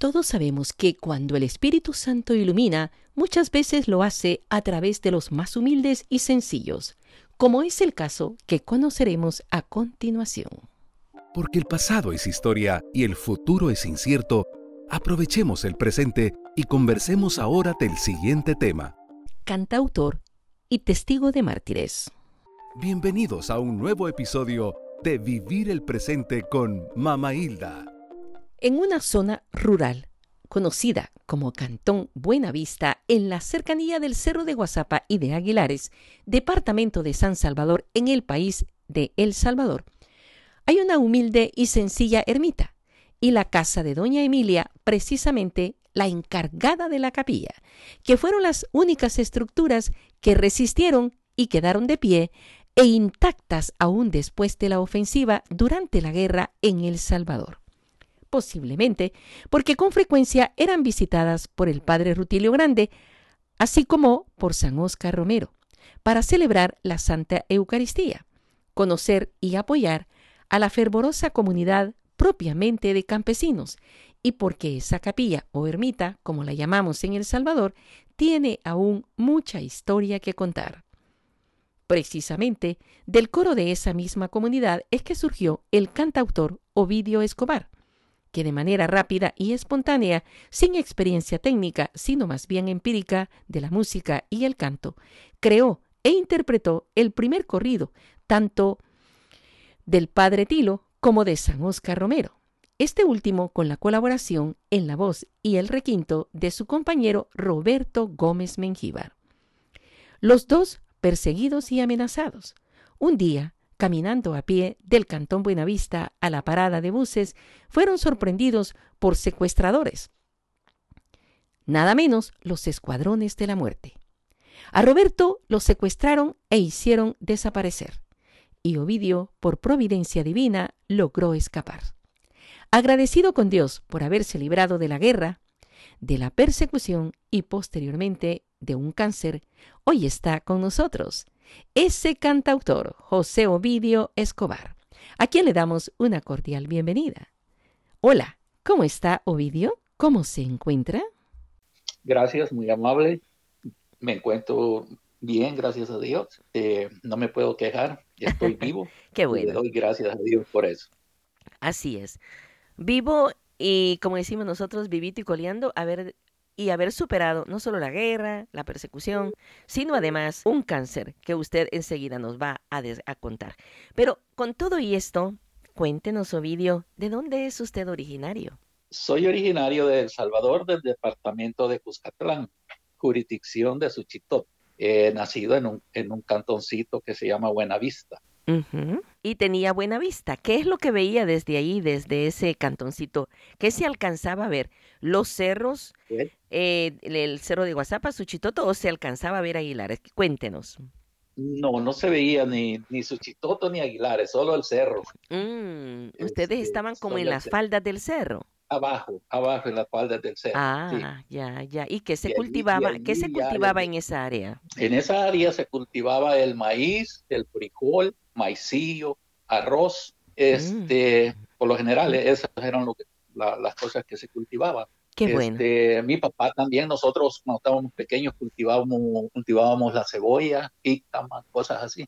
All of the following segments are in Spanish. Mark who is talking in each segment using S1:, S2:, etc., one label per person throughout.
S1: todos sabemos que cuando el Espíritu Santo ilumina, muchas veces lo hace a través de los más humildes y sencillos, como es el caso que conoceremos a continuación.
S2: Porque el pasado es historia y el futuro es incierto, aprovechemos el presente y conversemos ahora del siguiente tema.
S1: Cantautor y testigo de mártires.
S2: Bienvenidos a un nuevo episodio de Vivir el Presente con Mama Hilda.
S1: En una zona rural, conocida como Cantón Buenavista, en la cercanía del Cerro de Guasapa y de Aguilares, departamento de San Salvador, en el país de El Salvador, hay una humilde y sencilla ermita, y la casa de doña Emilia, precisamente la encargada de la capilla, que fueron las únicas estructuras que resistieron y quedaron de pie e intactas aún después de la ofensiva durante la guerra en El Salvador. Posiblemente porque con frecuencia eran visitadas por el padre Rutilio Grande, así como por San Oscar Romero, para celebrar la Santa Eucaristía, conocer y apoyar a la fervorosa comunidad propiamente de campesinos, y porque esa capilla o ermita, como la llamamos en El Salvador, tiene aún mucha historia que contar. Precisamente del coro de esa misma comunidad es que surgió el cantautor Ovidio Escobar, que de manera rápida y espontánea, sin experiencia técnica, sino más bien empírica de la música y el canto, creó e interpretó el primer corrido, tanto del padre Tilo como de San Oscar Romero, este último con la colaboración en la voz y el requinto de su compañero Roberto Gómez Mengíbar. Los dos perseguidos y amenazados. Un día, caminando a pie del Cantón Buenavista a la parada de buses, fueron sorprendidos por secuestradores. Nada menos los escuadrones de la muerte. A Roberto lo secuestraron e hicieron desaparecer, y Ovidio, por providencia divina, logró escapar. Agradecido con Dios por haberse librado de la guerra, de la persecución y posteriormente de un cáncer, hoy está con nosotros ese cantautor José Ovidio Escobar, a quien le damos una cordial bienvenida. Hola, ¿cómo está Ovidio? ¿Cómo se encuentra?
S3: Gracias, muy amable. Me encuentro bien, gracias a Dios. Eh, no me puedo quejar, estoy vivo.
S1: Qué bueno.
S3: Le doy gracias a Dios por eso.
S1: Así es. Vivo y como decimos nosotros, vivito y coleando, haber y haber superado no solo la guerra, la persecución, sino además un cáncer que usted enseguida nos va a, a contar. Pero con todo y esto, cuéntenos, Ovidio, ¿de dónde es usted originario?
S3: Soy originario de El Salvador, del departamento de Cuscatlán, jurisdicción de Suchitoto. He nacido en un, en un cantoncito que se llama Buenavista.
S1: Y tenía buena vista. ¿Qué es lo que veía desde ahí, desde ese cantoncito? ¿Qué se alcanzaba a ver? ¿Los cerros? Eh, ¿El cerro de Guasapa, Suchitoto o se alcanzaba a ver Aguilares? Cuéntenos.
S3: No, no se veía ni, ni Suchitoto ni Aguilares, solo el cerro.
S1: Mm, ustedes este, estaban como en las faldas del cerro.
S3: Abajo, abajo en las faldas del cerro.
S1: Ah, ya, ya. ¿Y qué se cultivaba? ¿Qué se cultivaba en esa área?
S3: En esa área se cultivaba el maíz, el frijol, maicillo, arroz, este, mm. por lo general esas eran lo que, las cosas que se cultivaban.
S1: Qué bueno.
S3: Este, mi papá también, nosotros cuando estábamos pequeños cultivábamos, cultivábamos la cebolla, jícama, cosas así.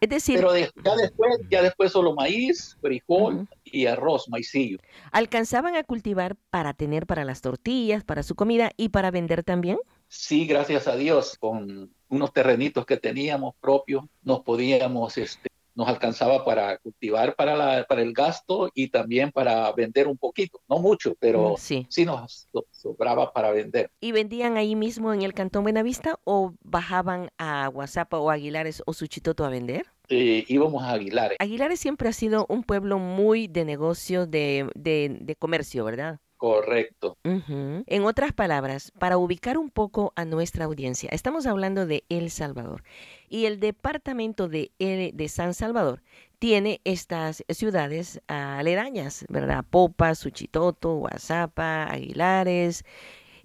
S1: Es decir,
S3: pero ya después, ya después solo maíz, frijol y arroz, maicillo.
S1: ¿Alcanzaban a cultivar para tener para las tortillas, para su comida y para vender también?
S3: Sí, gracias a Dios, con unos terrenitos que teníamos propios, nos podíamos este, nos alcanzaba para cultivar para, la, para el gasto y también para vender un poquito, no mucho, pero mm, sí, sí nos sobraba para vender.
S1: ¿Y vendían ahí mismo en el Cantón Buenavista o bajaban a Guasapa o Aguilares o Suchitoto a vender?
S3: Eh, íbamos a Aguilares.
S1: Aguilares siempre ha sido un pueblo muy de negocio, de, de, de comercio, ¿verdad?
S3: Correcto.
S1: En otras palabras, para ubicar un poco a nuestra audiencia, estamos hablando de El Salvador y el departamento de, de San Salvador tiene estas ciudades aledañas, ¿verdad? Popa, Suchitoto, Guazapa, Aguilares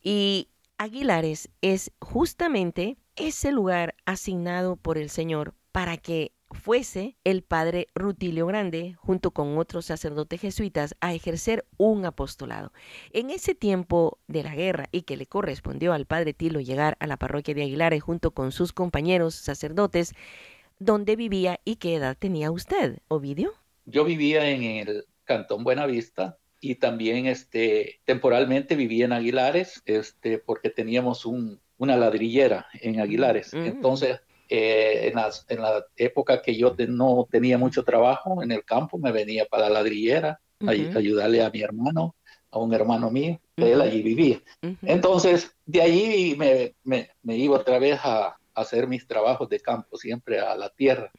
S1: y Aguilares es justamente ese lugar asignado por el Señor para que fuese el padre Rutilio Grande, junto con otros sacerdotes jesuitas, a ejercer un apostolado. En ese tiempo de la guerra y que le correspondió al padre Tilo llegar a la parroquia de Aguilares junto con sus compañeros sacerdotes, ¿dónde vivía y qué edad tenía usted, Ovidio?
S3: Yo vivía en el Cantón Buenavista, y también este, temporalmente vivía en Aguilares este, porque teníamos un, una ladrillera en Aguilares. Mm. Entonces, eh, en, en, la época que yo no tenía mucho trabajo en el campo, me venía para la ladrillera a, ayudarle a mi hermano, a un hermano mío, que él allí vivía. Entonces, de allí me, me, me, iba otra vez a, hacer mis trabajos de campo, siempre a la tierra.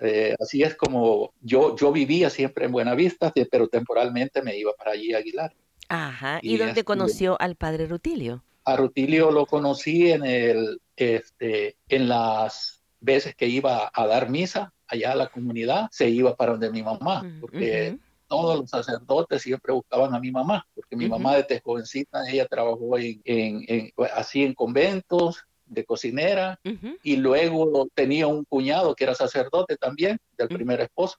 S3: Eh, así es como yo, yo vivía siempre en Buenavista, pero temporalmente me iba para allí a Aguilar.
S1: Ajá. ¿Y, dónde conoció al padre Rutilio?
S3: A Rutilio lo conocí en el, este, en las veces que iba a dar misa allá a la comunidad, se iba para donde mi mamá, porque todos los sacerdotes siempre buscaban a mi mamá, porque mi mamá desde jovencita, ella trabajó en, en, así en conventos, de cocinera y luego tenía un cuñado que era sacerdote también del primer esposo.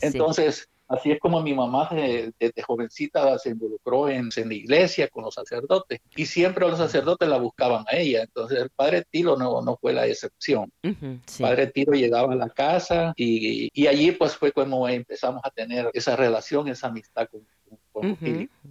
S3: Entonces, así es como mi mamá desde, jovencita se involucró en, en, la iglesia con los sacerdotes y siempre los sacerdotes la buscaban a ella. Entonces, el padre Tilo no, no fue la excepción. El padre Tilo llegaba a la casa y, y, allí pues fue como empezamos a tener esa relación, esa amistad con,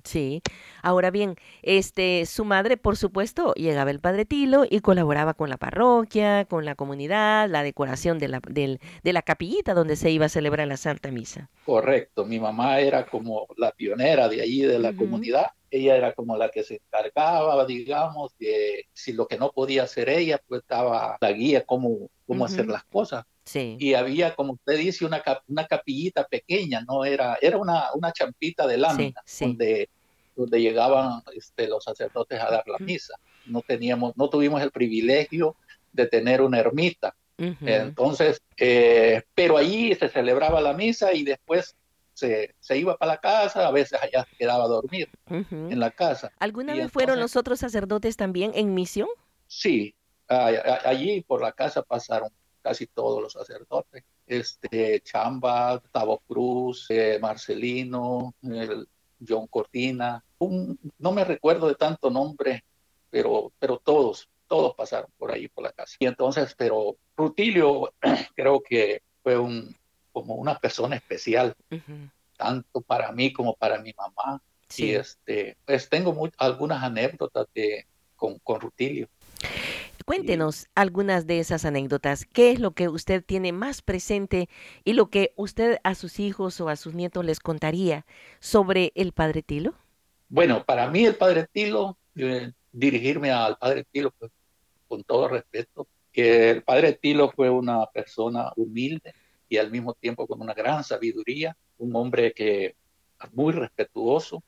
S1: Sí. Ahora bien, este, su madre, por supuesto, llegaba el padre Tilo y colaboraba con la parroquia, con la comunidad, la decoración de la, de la capillita donde se iba a celebrar la Santa Misa.
S3: Correcto. Mi mamá era como la pionera de allí, de la comunidad. Ella era como la que se encargaba, digamos, de si lo que no podía hacer ella, pues estaba la guía cómo, cómo hacer las cosas. Y había, como usted dice, una, una capillita pequeña, no era, era una, una champita de lámina donde, donde llegaban este, los sacerdotes a dar la misa. No teníamos, no tuvimos el privilegio de tener una ermita. Entonces, eh, pero allí se celebraba la misa y después se, se, iba para la casa, a veces allá se quedaba a dormir en la casa.
S1: ¿Alguna vez fueron los otros sacerdotes también en misión?
S3: Sí, allí por la casa pasaron casi todos los sacerdotes. Este, Chamba, Tavo Cruz, eh, Marcelino, John Cortina, no me recuerdo de tanto nombre, pero, pero todos, todos pasaron por ahí por la casa. Y entonces, pero Rutilio creo que fue un, como una persona especial, tanto para mí como para mi mamá. Y este, pues tengo algunas anécdotas de, con, con Rutilio.
S1: Cuéntenos algunas de esas anécdotas. ¿Qué es lo que usted tiene más presente y lo que usted a sus hijos o a sus nietos les contaría sobre el Padre Tilo?
S3: Bueno, para mí el Padre Tilo, eh, dirigirme al Padre Tilo pues, con todo respeto, que el Padre Tilo fue una persona humilde y al mismo tiempo con una gran sabiduría, un hombre que muy respetuoso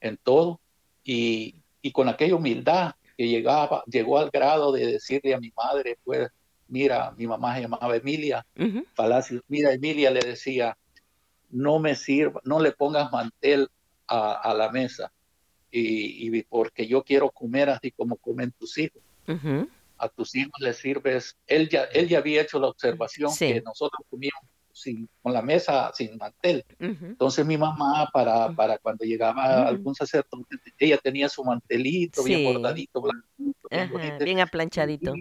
S3: en todo y, y con aquella humildad que llegaba, llegó al grado de decirle a mi madre, pues, mira, mi mamá se llamaba Emilia, Palacios, mira, Emilia le decía, no me sirva, no le pongas mantel a, la mesa, y, porque yo quiero comer así como comen tus hijos. A tus hijos les sirves, él ya, él ya había hecho la observación que nosotros comíamos sin, con la mesa sin mantel. Entonces mi mamá, para, para cuando llegaba algún sacerdote, ella tenía su mantelito bien bordadito,
S1: blancito, bien, aplanchadito.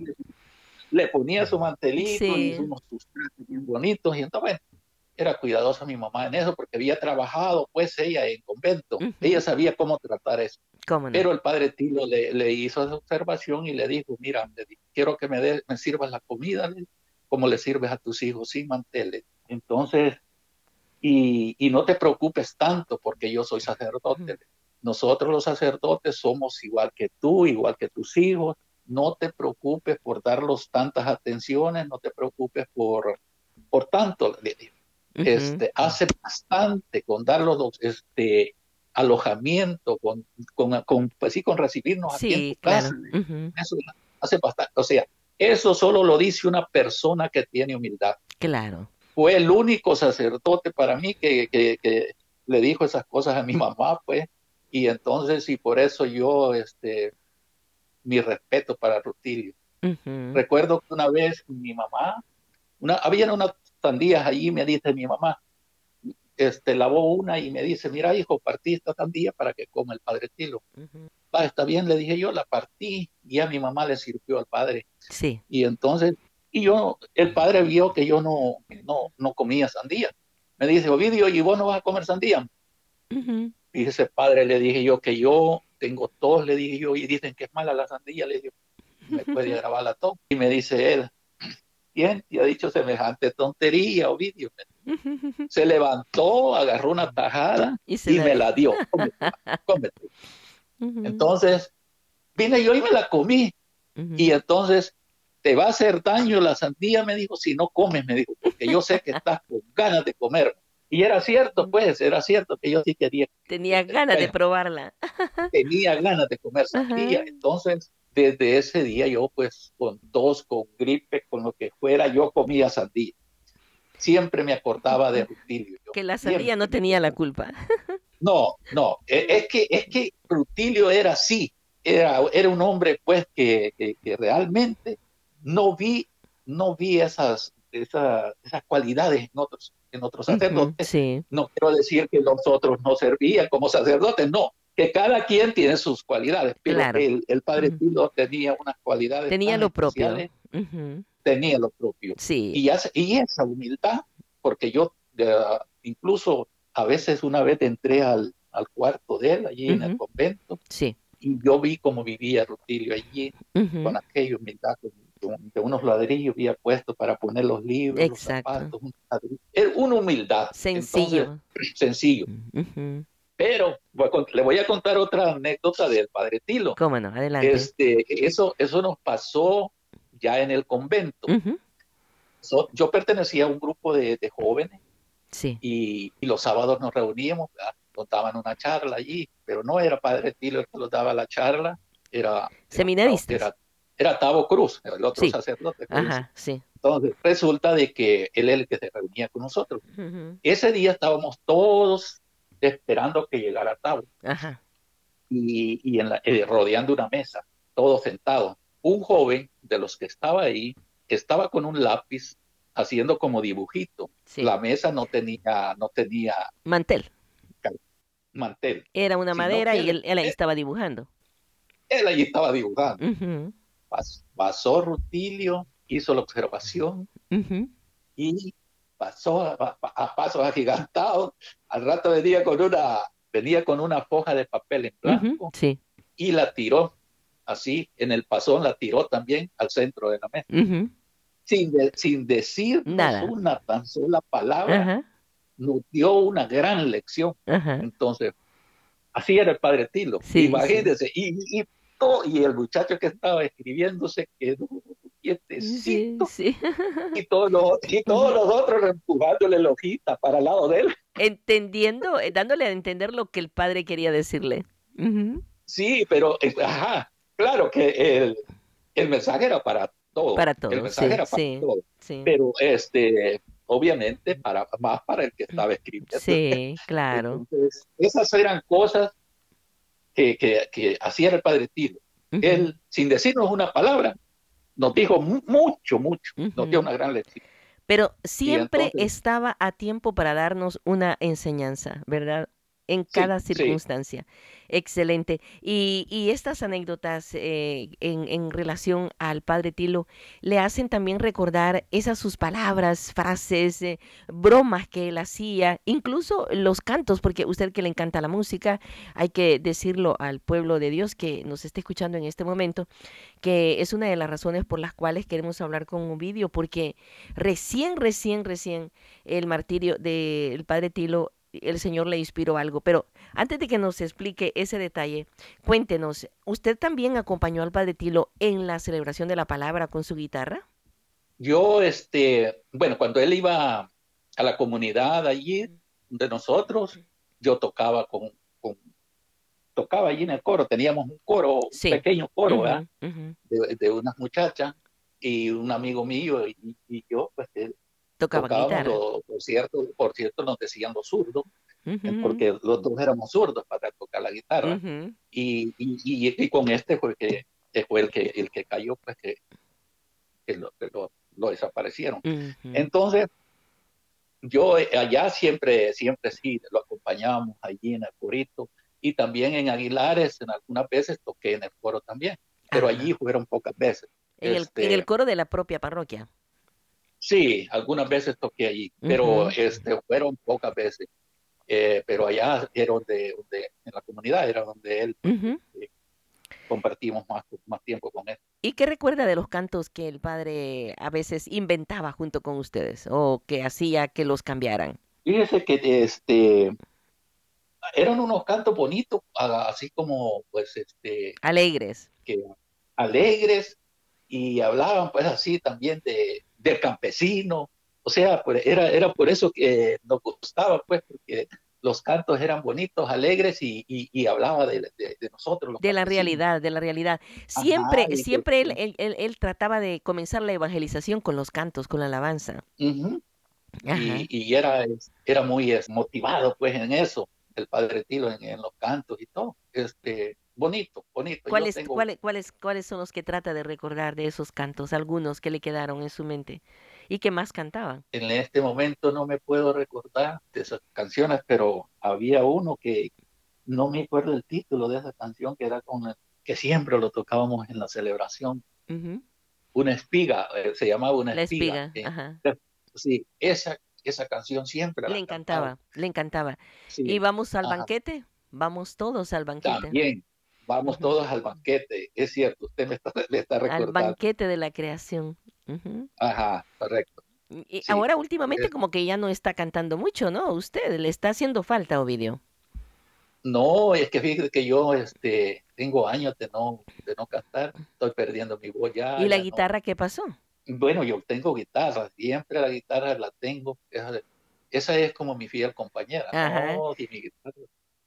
S3: Le ponía su mantelito y unos sus bien bonitos y entonces, era cuidadosa mi mamá en eso porque había trabajado pues ella en convento. Ella sabía cómo tratar eso. Pero el padre Tilo le, le, hizo esa observación y le dijo, mira, quiero que me, de, me sirvas la comida como le sirves a tus hijos sin manteles. Entonces, y, no te preocupes tanto porque yo soy sacerdote. Nosotros los sacerdotes somos igual que tú, igual que tus hijos. No te preocupes por darlos tantas atenciones, no te preocupes por, por tanto. este, Hace bastante con darlos este, alojamiento, con, con, con, pues sí, con recibirnos aquí en tu casa. Eso hace bastante. O sea, eso solo lo dice una persona que tiene humildad.
S1: Claro
S3: fue el único sacerdote para mí que, que, le dijo esas cosas a mi mamá, pues, y entonces, y por eso yo, este, mi respeto para Rutilio. Recuerdo que una vez mi mamá, una, había una sandías allí, me dice mi mamá, este, lavó una y me dice, mira hijo, partí esta sandía para que coma el padre Tilo. Va, está bien, le dije yo, la partí y a mi mamá le sirvió al padre.
S1: Sí.
S3: Y entonces, y yo, el padre vio que yo no, no, no comía sandía. Me dice, Ovidio, ¿y vos no vas a comer sandía? Y ese padre le dije yo que yo tengo tos, le dije yo, y dicen que es mala la sandía, le dije, me puede grabar la tos. Y me dice él, ¿quién te ha dicho semejante tontería, Ovidio? Se levantó, agarró una tajada y, me la dio. Cómete, Entonces, vine yo y me la comí. Y entonces, te va a hacer daño la sandía, me dijo, si no comes, me dijo, porque yo sé que estás con ganas de comer. Y era cierto, pues, era cierto que yo sí quería.
S1: Tenía ganas de probarla.
S3: Tenía ganas de comer sandía. Entonces, desde ese día yo, pues, con tos, con gripe, con lo que fuera, yo comía sandía. Siempre me acordaba de Rutilio.
S1: que la sandía no tenía la culpa.
S3: No, no, e, es que, es que Rutilio era así, era, era un hombre, pues, que, que, realmente no vi, no vi esas, esas, esas cualidades en otros en otros sacerdotes. No quiero decir que los otros no servían como sacerdotes, no, que cada quien tiene sus cualidades, pero el, padre Tilo tenía unas cualidades.
S1: Tenía lo propio.
S3: Tenía lo propio.
S1: Sí.
S3: Y, y esa humildad, porque yo incluso a veces una vez entré al, al cuarto de él, allí en el convento,
S1: sí.
S3: y yo vi cómo vivía Rutilio allí, con aquella humildad, de unos ladrillos había puesto para poner los libros, los zapatos, una humildad.
S1: Sencillo.
S3: sencillo. Pero le voy a contar otra anécdota del Padre Tilo.
S1: ¿Cómo no? Adelante.
S3: Este, eso, eso nos pasó ya en el convento. yo pertenecía a un grupo de, jóvenes
S1: sí.
S3: y, los sábados nos reuníamos, contaban una charla allí, pero no era Padre Tilo el que nos daba la charla, era...
S1: Seminaristas
S3: era Tavo Cruz, el otro sacerdote.
S1: Ajá, sí.
S3: Entonces resulta de que él es el que se reunía con nosotros. Ese día estábamos todos esperando que llegara Tavo.
S1: Ajá.
S3: Y, y en la, eh, rodeando una mesa, todos sentados. Un joven de los que estaba ahí estaba con un lápiz haciendo como dibujito. La mesa no tenía, no tenía
S1: mantel.
S3: Mantel.
S1: Era una madera y él, ahí estaba dibujando.
S3: Él allí estaba dibujando pasó Rutilio, hizo la observación y pasó a, pasos agigantados. Al rato venía con una, venía con una foja de papel en blanco y la tiró así en el pasón, la tiró también al centro de la mesa. Sin, sin decir una tan sola palabra, nos dio una gran lección. Entonces, así era el padre Tilo. Imagínense, y, y el muchacho que estaba escribiendo se quedó quietecito y, todos los, y todos los otros empujándole la hojita para el lado de él.
S1: Entendiendo, eh, dándole a entender lo que el padre quería decirle.
S3: Sí, pero, eh, ajá, claro que el, el mensaje era para todos.
S1: Para todos,
S3: el mensaje era para todos. Pero, este, obviamente, para, más para el que estaba escribiendo.
S1: Sí, claro.
S3: Entonces, esas eran cosas que, que, hacía el padre Tilo. Él, sin decirnos una palabra, nos dijo mucho, mucho, nos dio una gran lección.
S1: Pero siempre estaba a tiempo para darnos una enseñanza, ¿verdad? En cada circunstancia. Excelente. Y, estas anécdotas eh, en, relación al padre Tilo le hacen también recordar esas sus palabras, frases, eh, bromas que él hacía, incluso los cantos, porque usted que le encanta la música, hay que decirlo al pueblo de Dios que nos está escuchando en este momento, que es una de las razones por las cuales queremos hablar con un vídeo, porque recién, recién, recién el martirio del padre Tilo el Señor le inspiró algo. Pero antes de que nos explique ese detalle, cuéntenos, ¿usted también acompañó al Padre Tilo en la celebración de la palabra con su guitarra?
S3: Yo, este, bueno, cuando él iba a la comunidad allí de nosotros, yo tocaba con, tocaba allí en el coro, teníamos un coro, un pequeño coro, ¿verdad? de, unas muchachas y un amigo mío y, yo, pues
S1: Tocaba guitarra.
S3: por, cierto, por cierto, nos decían los zurdos, eh, porque los dos éramos zurdos para tocar la guitarra. y, y, y, con este fue, que, fue el, que, el que cayó, pues que, lo, lo, desaparecieron. Entonces, yo eh, allá siempre, siempre sí, lo acompañábamos allí en el corito y también en Aguilares, en algunas veces toqué en el coro también, pero allí fueron pocas veces.
S1: En, el, en
S3: Este,
S1: el coro de la propia parroquia.
S3: Sí, algunas veces toqué allí, pero
S1: Ujú.
S3: este, fueron pocas veces. Eh, pero allá era donde, donde, en la comunidad era donde él
S1: Ujú.
S3: compartimos más, más tiempo con él.
S1: ¿Y qué recuerda de los cantos que el padre a veces inventaba junto con ustedes o que hacía que los cambiaran?
S3: Fíjese que este, eran unos cantos bonitos, así como pues este,
S1: Alegres.
S3: que alegres y hablaban pues así también de, del campesino. O sea, pues, era, era por eso que nos gustaba pues, porque los cantos eran bonitos, alegres y, y, y hablaba de, de- de nosotros. los
S1: De la realidad, de la realidad. Siempre, siempre él, él, él- él trataba de comenzar la evangelización con los cantos, con la alabanza.
S3: Y, y era, era muy motivado pues en eso, el Padre Tilo en, en los cantos y todo. Este, bonito, bonito.
S1: ¿Cuáles,
S3: tengo-
S1: cuáles, cuáles, ¿Cuáles son los que trata de recordar de esos cantos? Algunos que le quedaron en su mente. ¿Y qué más cantaban?
S3: En este momento no me puedo recordar de esas canciones, pero había uno que no me acuerdo el título de esa canción que era con el- que siempre lo tocábamos en la celebración.
S1: Ujú.
S3: Una espiga, eh, se llamaba una
S1: La
S3: espiga.
S1: espiga.
S3: eh,
S1: Ajá.
S3: sí, esa, esa canción siempre
S1: Le encantaba, le encantaba.
S3: Sí,
S1: ¿Y vamos al
S3: Ajá.
S1: banquete? Vamos todos al banquete.
S3: también. Vamos todos al banquete, es cierto, usted me está, me está
S1: Al
S3: recordando.
S1: banquete de la creación.
S3: Ajá, correcto.
S1: Y
S3: Sí,
S1: ahora últimamente
S3: es-
S1: como que ya no está cantando mucho, ¿no? Usted le está haciendo falta, Ovidio.
S3: No, es que fíjate que yo este, tengo años de no, de no cantar, estoy perdiendo mi voz ya.
S1: ¿Y la
S3: ya no.
S1: guitarra qué pasó?
S3: Bueno, yo tengo guitarra, siempre la guitarra la tengo. Esa, esa es como mi fiel compañera.
S1: Ajá.
S3: No, mi guitarra.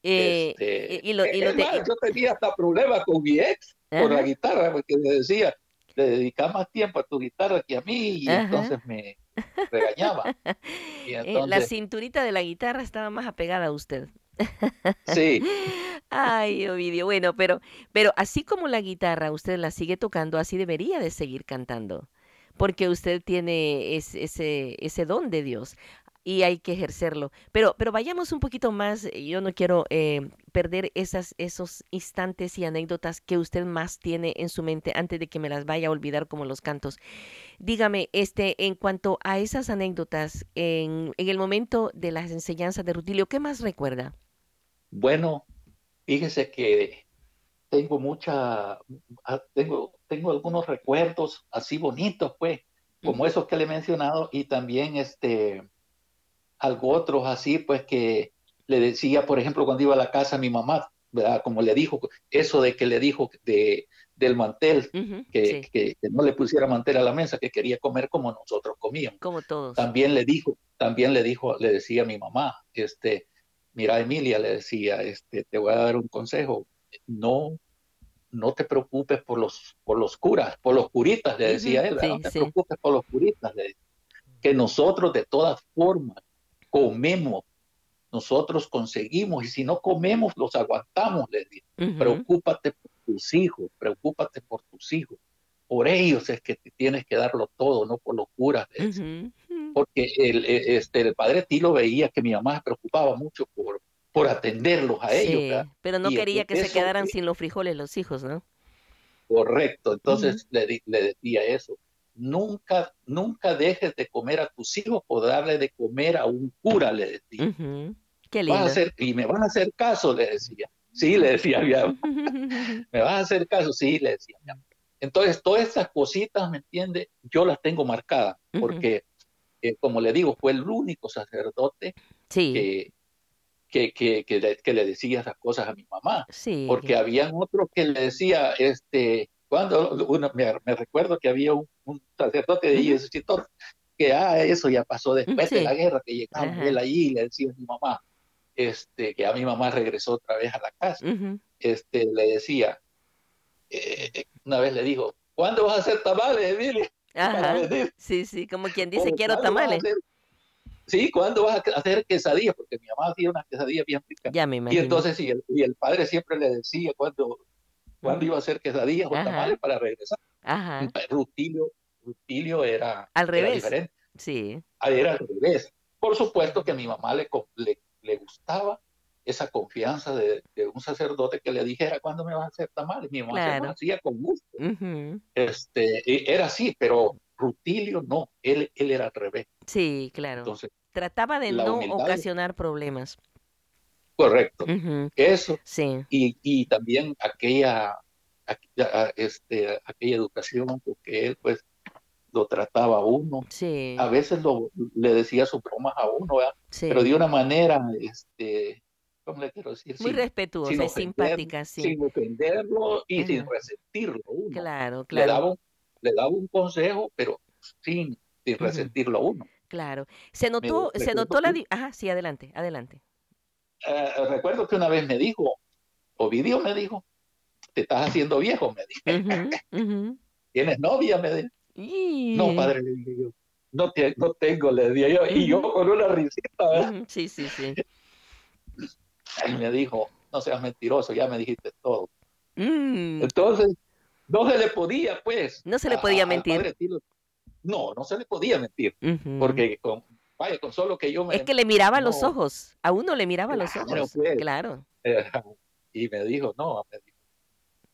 S1: Eh,
S3: este,
S1: y, y lo, y lo
S3: es
S1: te-
S3: más, yo tenía hasta problemas con mi ex por la
S1: Ajá.
S3: guitarra, porque me decía, le dedicas más tiempo a tu guitarra que a mí, y
S1: Ajá.
S3: entonces me regañaba. Y
S1: eh, la cinturita de la guitarra estaba más apegada a usted.
S3: sí,
S1: Ay, Ovidio, bueno, pero, pero así como la guitarra usted la sigue tocando, así debería de seguir cantando, porque usted tiene es- ese, ese don de Dios y hay que ejercerlo. Pero, pero vayamos un poquito más, eh, yo no quiero eh, perder esas, esos instantes y anécdotas que usted más tiene en su mente antes de que me las vaya a olvidar como los cantos. Dígame, este, en cuanto a esas anécdotas, en, en el momento de las enseñanzas de Rutilio, ¿qué más recuerda?
S3: Bueno, fíjese que tengo mucha, ah, tengo, tengo algunos recuerdos así bonitos, pues, como esos que le he mencionado, y también este, algo otros así, pues, que le decía, por ejemplo, cuando iba a la casa a mi mamá, ¿verdad? Como le dijo, eso de que le dijo de, del mantel,
S1: Ujú,
S3: que,
S1: sí,
S3: que, que no le pusiera mantel a la mesa, que quería comer como nosotros comíamos
S1: como todos.
S3: también le dijo, también le dijo, le decía a mi mamá, este, mira Emilia, le decía, este, te voy a dar un consejo, no, no te preocupes por los, por los curas, por los curitas, le decía
S1: Ujú,
S3: él, ¿verdad?
S1: sí,
S3: no te
S1: sí.
S3: preocupes por los curitas, le decía, que nosotros de todas formas comemos, nosotros conseguimos, y si no comemos, los aguantamos, le decía,
S1: Ujú,
S3: preocúpate por tus hijos, preocúpate por tus hijos, por ellos es que te tienes que darlo todo, no por los curas, le decía
S1: ujú, ujú.
S3: porque el, este, el padre Tilo veía que mi mamá se preocupaba mucho por, por atenderlos a ellos, ¿verdad?
S1: pero no
S3: Y
S1: quería que se quedaran sin los frijoles los hijos, ¿no?
S3: Correcto, entonces le, le decía eso. Nunca, nunca dejes de comer a tus hijos por darle de comer a un cura, le decía.
S1: Ujú, Qué
S3: Vas
S1: lindo.
S3: a hacer, y me van a hacer caso, le decía. Sí, le decía, mi mamá. me vas a hacer caso, sí, le decía. mi mamá. Entonces, todas esas cositas, ¿me entiende? Yo las tengo marcadas, porque, eh, como le digo, fue el único sacerdote
S1: Sí,
S3: que, que, que, que le, que le decía esas cosas a mi mamá,
S1: sí.
S3: porque habían otros que le decía, este, cuando uno, me, recuerdo que había un, un sacerdote de. Jesucristo que, ah, eso ya pasó después de
S1: Sí.
S3: la guerra, que llegaba
S1: Ajá.
S3: él allí y le decía a mi mamá, este, que a mi mamá regresó otra vez a la casa,
S1: Ujú,
S3: este, le decía, eh, una vez le dijo, ¿cuándo vas a hacer tamales, Emilia? Para
S1: Ajá. Sí, sí, como quien dice,
S3: ¿O
S1: quiero tamales.
S3: Sí, ¿cuándo vas a hacer quesadillas? Porque mi mamá hacía unas quesadillas bien ricas.
S1: Ya me
S3: Y
S1: imagino.
S3: entonces, y el, y el padre siempre le decía cuándo, cuándo iba a hacer quesadillas o
S1: Ajá.
S3: tamales para regresar.
S1: Ajá,
S3: Rutilio, Rutilio era,
S1: Al
S3: era
S1: revés.
S3: diferente.
S1: sí.
S3: Ah, Era al revés. por supuesto que a mi mamá le, le, le gustaba esa confianza de, un sacerdote que le dijera cuándo me vas a hacer tamales. Mi mamá se lo hacía con gusto. este, era así, pero Rutilio no, él, él era al revés.
S1: Sí, claro. Entonces, Trataba de no ocasionar problemas.
S3: Correcto. Eso. Sí. Y, y también aquella, este, aquella educación, porque él pues lo trataba a uno. Sí. A veces lo, le decía sus bromas a uno, ¿verdad? Sí. pero de una manera este, le quiero decir?
S1: Muy respetuosa y simpática, sí.
S3: Sin ofenderlo y sin resentirlo. Uno.
S1: Claro, claro.
S3: Le daba, un, le daba un consejo, pero sin, sin resentirlo a uno.
S1: Claro. Se notó, se notó la... Ajá, sí, adelante, adelante.
S3: Eh, recuerdo que una vez me dijo, Ovidio me dijo, te estás haciendo viejo, me dijo. ¿Tienes novia? Me dijo. No, padre, no, no tengo, le dije yo, y yo con una risita.
S1: Sí, sí, sí.
S3: Y me dijo, no seas mentiroso, ya me dijiste todo. Mm. Entonces, no se le podía, pues.
S1: No se le podía mentir.
S3: no, no se le podía mentir. Porque con, vaya, con solo que yo me...
S1: Es que le miraba los ojos, a uno le miraba los ojos.
S3: Pues.
S1: Claro.
S3: y me dijo, no,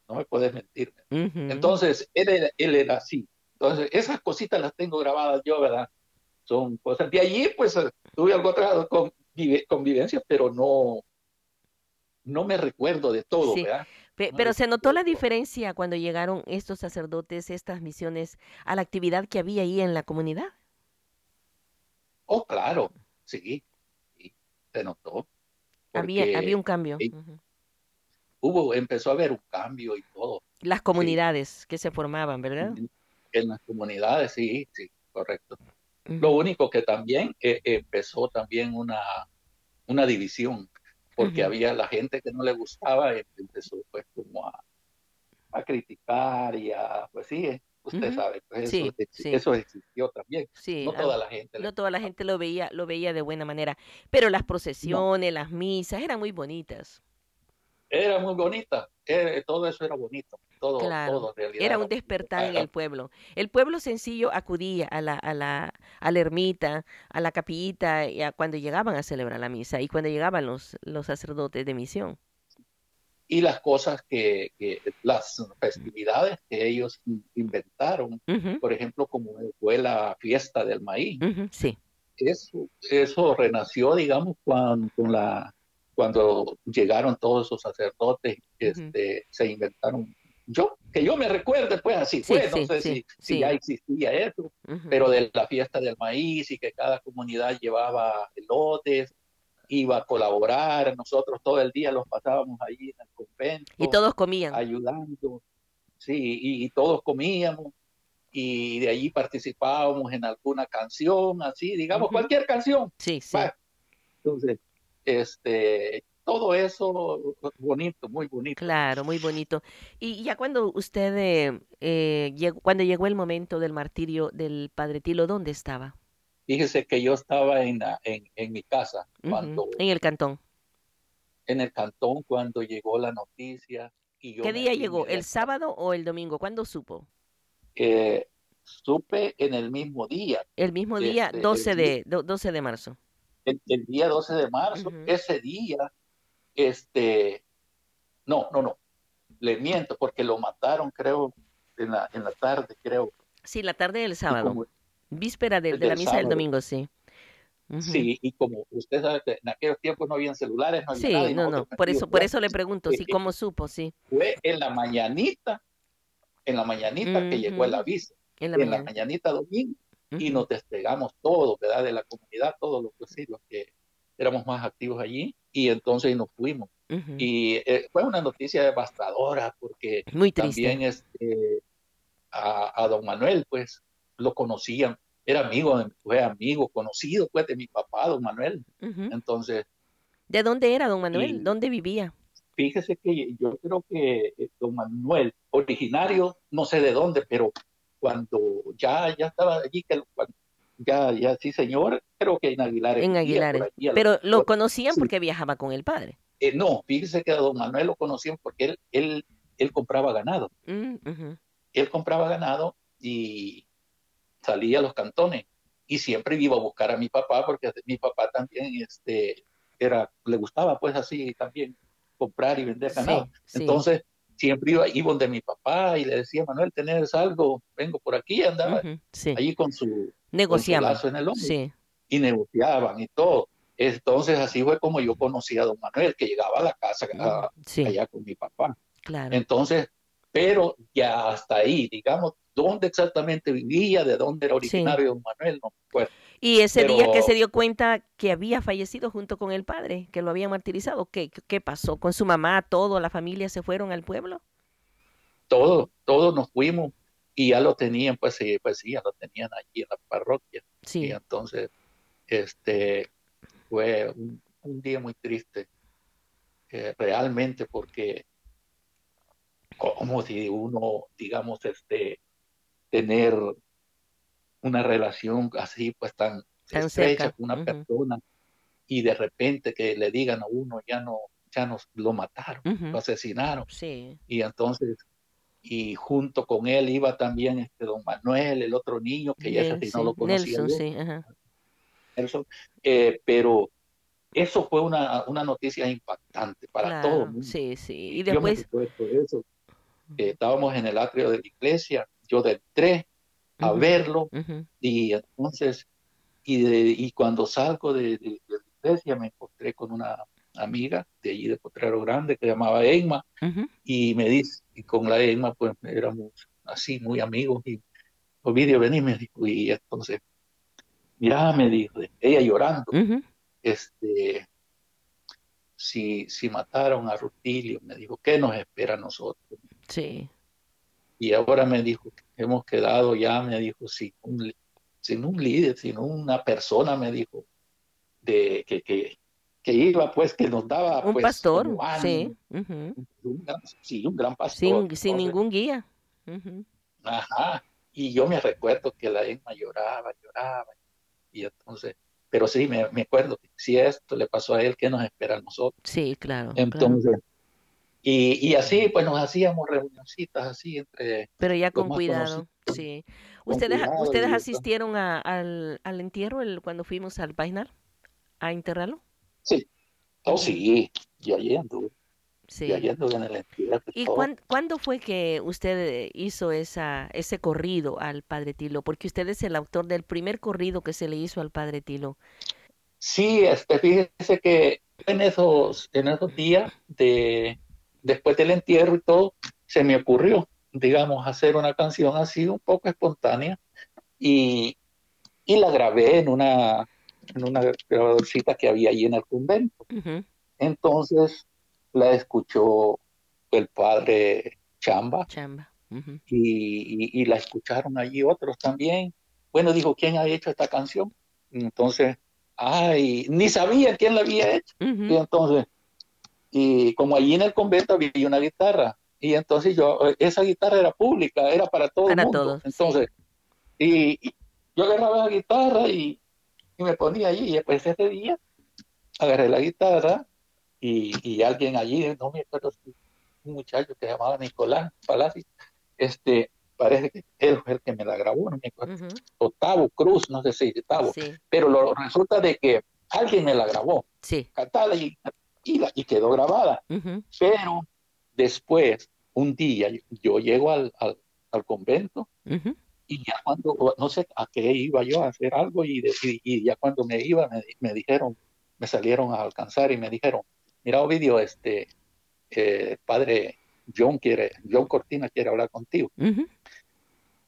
S3: no me puedes mentir. Entonces, él era, él era así. Entonces, esas cositas las tengo grabadas yo, ¿verdad? Son cosas. De allí, pues, tuve algo atrás con convivencia, pero no, no me recuerdo de todo, ¿verdad?
S1: pero se notó la diferencia cuando llegaron estos sacerdotes, estas misiones, a la actividad que había ahí en la comunidad.
S3: Oh, claro, sí, se notó.
S1: Había, había un cambio.
S3: Hubo, empezó a haber un cambio y todo.
S1: Las comunidades que se formaban, ¿verdad?
S3: En, las comunidades, sí, sí, correcto. Lo único que también eh, empezó también una, una división porque había la gente que no le gustaba, y empezó pues como a, a criticar y a, pues sí, usted sabe, pues eso, eso, existió también. no toda la gente.
S1: No toda la gente lo veía, lo veía de buena manera, pero las procesiones, las misas eran muy bonitas.
S3: Era muy bonita, eh, todo eso era bonito, todo, todo en realidad.
S1: Era un despertar en el pueblo. El pueblo sencillo acudía a la, a la, a la ermita, a la capillita, y a cuando llegaban a celebrar la misa y cuando llegaban los, los sacerdotes de misión.
S3: Y las cosas que, que las festividades que ellos inventaron, por ejemplo, como fue la fiesta del maíz.
S1: sí.
S3: Eso, eso renació, digamos, cuando, con la cuando llegaron todos esos sacerdotes, este, se inventaron. Yo, que yo me recuerde, pues así fue, no sé si, si, ya existía eso, pero de la fiesta del maíz y que cada comunidad llevaba elotes, iba a colaborar, nosotros todo el día los pasábamos allí en el convento.
S1: Y todos comían.
S3: Ayudando, sí, y, todos comíamos y de allí participábamos en alguna canción, así, digamos, cualquier canción.
S1: Sí, sí.
S3: entonces, este, todo eso bonito, muy bonito.
S1: Claro, muy bonito. Y ya cuando usted, eh, eh, llegó, cuando llegó el momento del martirio del Padre Tilo, ¿dónde estaba?
S3: Fíjese que yo estaba en, en, en mi casa. cuando,
S1: en el cantón.
S3: En el cantón cuando llegó la noticia. Y yo
S1: ¿Qué día llegó? ¿El sábado o el domingo? ¿Cuándo supo?
S3: Eh, supe en el mismo día.
S1: El mismo día, 12, este, de, 12 de marzo
S3: el, día 12 de marzo, ese día, este, no, no, no, le miento, porque lo mataron, creo, en la, en la tarde, creo.
S1: Sí, la tarde del sábado, víspera de, la misa del domingo, sí.
S3: Sí, y como usted sabe que en aquellos tiempos no habían celulares, no había
S1: Sí, no, no, por eso, por eso le pregunto, sí, cómo supo, sí.
S3: Fue en la mañanita, en la mañanita que llegó el aviso, en la, en la mañanita domingo, y nos despegamos todos, ¿verdad? De la comunidad, todos los, los que éramos más activos allí, y entonces nos fuimos. Y eh, fue una noticia devastadora porque
S1: Muy
S3: también este, a, don Manuel, pues, lo conocían, era amigo, fue amigo, conocido, pues, de mi papá, don Manuel. Entonces...
S1: ¿De dónde era don Manuel? ¿Dónde vivía?
S3: Fíjese que yo creo que eh, don Manuel, originario, no sé de dónde, pero cuando ya, ya estaba allí, que ya, ya sí señor, creo que en Aguilar.
S1: En Aguilar. Pero lo conocían porque viajaba con el padre.
S3: Eh, no, fíjese que a don Manuel lo conocían porque él, él, él compraba ganado. Mm, él compraba ganado y salía a los cantones y siempre iba a buscar a mi papá porque mi papá también este, era, le gustaba pues así también comprar y vender ganado. Entonces siempre iba, iba donde mi papá y le decía, Manuel, ¿tenés algo? Vengo por aquí, andaba allí con su,
S1: Negociaban.
S3: en el hombro. Y negociaban y todo. Entonces así fue como yo conocí a don Manuel, que llegaba a la casa allá con mi papá.
S1: Claro.
S3: Entonces, pero ya hasta ahí, digamos, dónde exactamente vivía, de dónde era originario don Manuel, no me
S1: Y ese día que se dio cuenta que había fallecido junto con el padre, que lo había martirizado, ¿qué, qué pasó? ¿Con su mamá, todo, la familia se fueron al pueblo?
S3: Todos, todos nos fuimos y ya lo tenían, pues sí, pues sí, ya lo tenían allí en la parroquia.
S1: Sí.
S3: Y entonces, este, fue un, día muy triste, eh, realmente, porque como si uno, digamos, este, tener una relación así, pues tan, estrecha con una persona y de repente que le digan a uno ya no, ya nos lo mataron, lo asesinaron.
S1: Sí.
S3: Y entonces, y junto con él iba también este don Manuel, el otro niño que ya no lo conocía.
S1: Nelson, sí,
S3: Nelson, eh, pero eso fue una, una noticia impactante para todo el mundo.
S1: Sí, sí. Y después...
S3: eso. Eh, estábamos en el atrio de la iglesia, yo entré a verlo y entonces, y, y cuando salgo de, la iglesia me encontré con una amiga de allí de Potrero Grande que llamaba Emma y me dice, y con la Emma pues éramos así muy amigos y Ovidio vení me dijo y entonces mira me dijo ella llorando este si, si mataron a Rutilio, me dijo, ¿qué nos espera a nosotros?
S1: Sí.
S3: Y ahora me dijo, hemos quedado ya, me dijo, sin un, sin un líder, sin una persona, me dijo, de que, que, que iba, pues, que nos daba...
S1: Un
S3: pues,
S1: pastor, sí.
S3: sí, un gran pastor.
S1: Sin, sin ningún guía.
S3: Ajá. Y yo me recuerdo que la Emma lloraba, lloraba. Y entonces, pero sí, me, me acuerdo, si esto le pasó a él, ¿qué nos espera a nosotros?
S1: Sí, claro.
S3: Entonces, Y, y, así, pues nos hacíamos reunioncitas así entre...
S1: Pero ya con cuidado, sí. ¿Ustedes, ¿ustedes asistieron a, al, al, entierro el, cuando fuimos al Painar a enterrarlo?
S3: Sí, oh sí, yo yendo.
S1: Sí.
S3: yendo en el entierro.
S1: ¿Y cuándo, fue que usted hizo esa, ese corrido al Padre Tilo? Porque usted es el autor del primer corrido que se le hizo al Padre Tilo.
S3: Sí, este, fíjese que en esos, en esos días de después del entierro y todo, se me ocurrió, digamos, hacer una canción así un poco espontánea y, y la grabé en una, en una grabadorcita que había allí en el convento. Entonces la escuchó el padre Chamba.
S1: Chamba.
S3: y, y, la escucharon allí otros también. Bueno, dijo, ¿quién ha hecho esta canción? Entonces, ay, ni sabía quién la había hecho. Y entonces y como allí en el convento había una guitarra, y entonces yo, esa guitarra era pública, era para todo el mundo. entonces, y, yo agarraba la guitarra y, y, me ponía allí, y después ese día agarré la guitarra y, y alguien allí, no me acuerdo, un muchacho que se llamaba Nicolás Palacios, este, parece que él fue el que me la grabó, no me acuerdo, Octavo Cruz, no sé si Octavo, pero lo, resulta de que alguien me la grabó,
S1: sí.
S3: cantada y y, quedó grabada. Pero después, un día, yo llego al, al, convento y ya cuando, no sé a qué iba yo a hacer algo y, y, ya cuando me iba me, dijeron, me salieron a alcanzar y me dijeron, mira Ovidio, este, eh, padre John quiere, John Cortina quiere hablar contigo.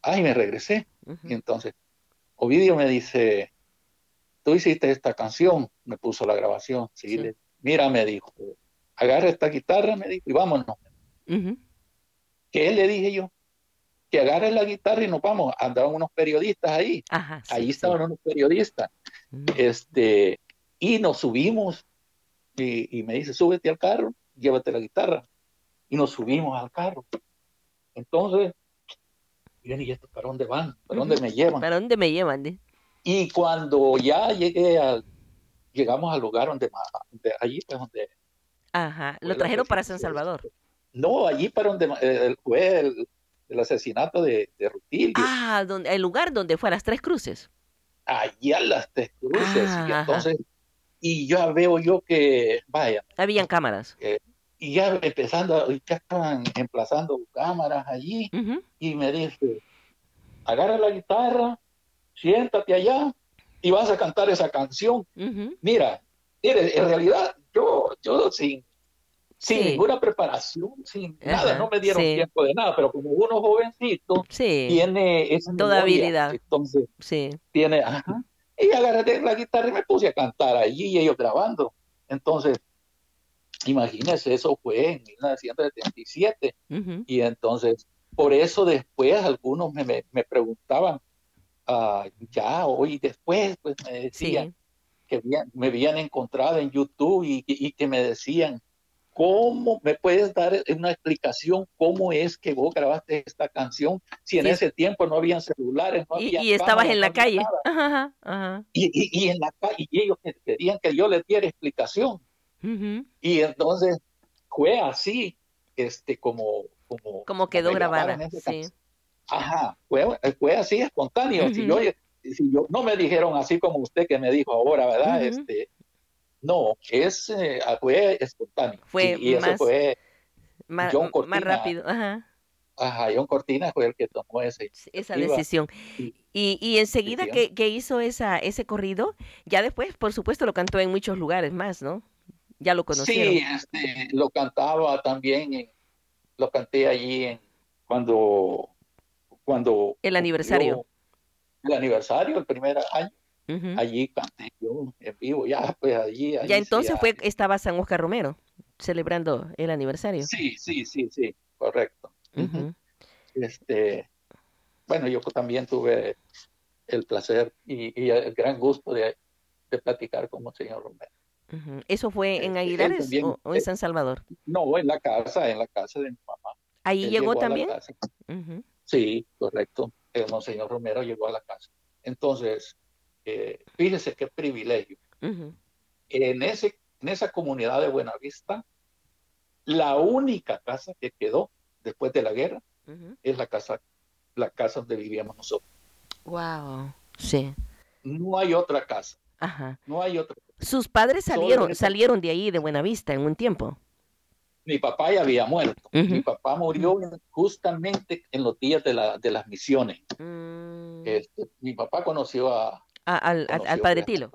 S3: Ay, me regresé. Y entonces, Ovidio me dice, tú hiciste esta canción, me puso la grabación, sí, sí mira, me dijo, agarra esta guitarra, me dijo, y vámonos. ¿Qué le dije yo? Que agarre la guitarra y nos vamos. Andaban unos periodistas ahí. ahí estaban unos periodistas. Este, y nos subimos y, me dice, súbete al carro, llévate la guitarra. Y nos subimos al carro. Entonces, miren, ¿y esto para dónde van? ¿Para dónde me llevan?
S1: ¿Para dónde me llevan?
S3: Y cuando ya llegué al, llegamos al lugar donde, allí pues donde...
S1: Ajá, lo trajeron para San Salvador.
S3: No, allí para donde eh, fue el, asesinato de, de Rutilio.
S1: Ah, donde, el lugar donde fue a las Tres Cruces.
S3: allá las tres cruces. y
S1: Ah, ajá.
S3: entonces, y ya veo yo que, vaya,
S1: Habían cámaras.
S3: y ya empezando, ya estaban emplazando cámaras allí, y me dice, agarra la guitarra, siéntate allá y vas a cantar esa canción. Mira, mire, en realidad yo, yo sin, sin
S1: Sí.
S3: ninguna preparación, sin
S1: Ajá,
S3: nada, no me dieron
S1: sí.
S3: tiempo de nada, pero como uno jovencito
S1: Sí,
S3: tiene esa
S1: Toda
S3: memoria,
S1: habilidad.
S3: entonces tiene, ajá, y agarré la guitarra y me puse a cantar allí y ellos grabando. Entonces, imagínense, eso fue en 1977
S1: ujú.
S3: y entonces, por eso después algunos me, me, me preguntaban, ah, ya hoy después, pues me decían,
S1: Sí.
S3: que me habían encontrado en YouTube y, y que me decían, ¿cómo me puedes dar una explicación cómo es que vos grabaste esta canción si en
S1: Sí.
S3: ese tiempo no habían celulares, no
S1: Y,
S3: había
S1: y estabas en la
S3: no
S1: calle. Ajá, ajá.
S3: Y, en la calle, y ellos que- querían que yo les diera explicación. Y entonces fue así, este, como... Como,
S1: Como quedó grabada. Sí.
S3: canción. Ajá, fue, fue así espontáneo. Si yo, si yo, no me dijeron así como usted que me dijo ahora, ¿verdad? Este, no, es, eh, fue espontáneo.
S1: Fue
S3: y, y eso
S1: más-
S3: fue,
S1: Más, rápido. Ajá.
S3: ajá, John Cortina fue el que tomó ese.
S1: esa decisión. Y, y enseguida que, que hizo esa, ese corrido, ya después, por supuesto, lo cantó en muchos lugares más, ¿no? Ya lo conocieron.
S3: Sí, este, lo cantaba también, en- lo canté allí en, cuando, cuando
S1: El aniversario.
S3: El aniversario, el primer año, allí canté yo en vivo, ya, pues allí. allí
S1: Ya entonces fue, estaba San Oscar Romero celebrando el aniversario.
S3: Sí, sí, sí, sí, correcto. Este, bueno, yo también tuve el placer y, y el gran gusto de, de platicar con Monseñor Romero.
S1: ¿Eso fue en
S3: Este,
S1: Aguilares
S3: también-
S1: o, o en
S3: eh,
S1: San Salvador?
S3: No, en la casa, en la casa de mi mamá.
S1: Ahí llegó también. Ujú.
S3: Sí, correcto. El Monseñor Romero llegó a la casa. Entonces, eh, fíjese qué privilegio. En, ese, en esa comunidad de Buenavista, la única casa que quedó después de la guerra es la casa, la casa donde vivíamos nosotros.
S1: Wow. Sí.
S3: No hay otra casa,
S1: Ajá.
S3: no hay otra.
S1: Sus padres salieron, salieron de ahí, de Buenavista, en un tiempo.
S3: Mi papá ya había muerto. Mi papá murió justamente en los días de, la, de las misiones.
S1: Mm.
S3: Este, mi papá conoció a,
S1: al, padre Tilo.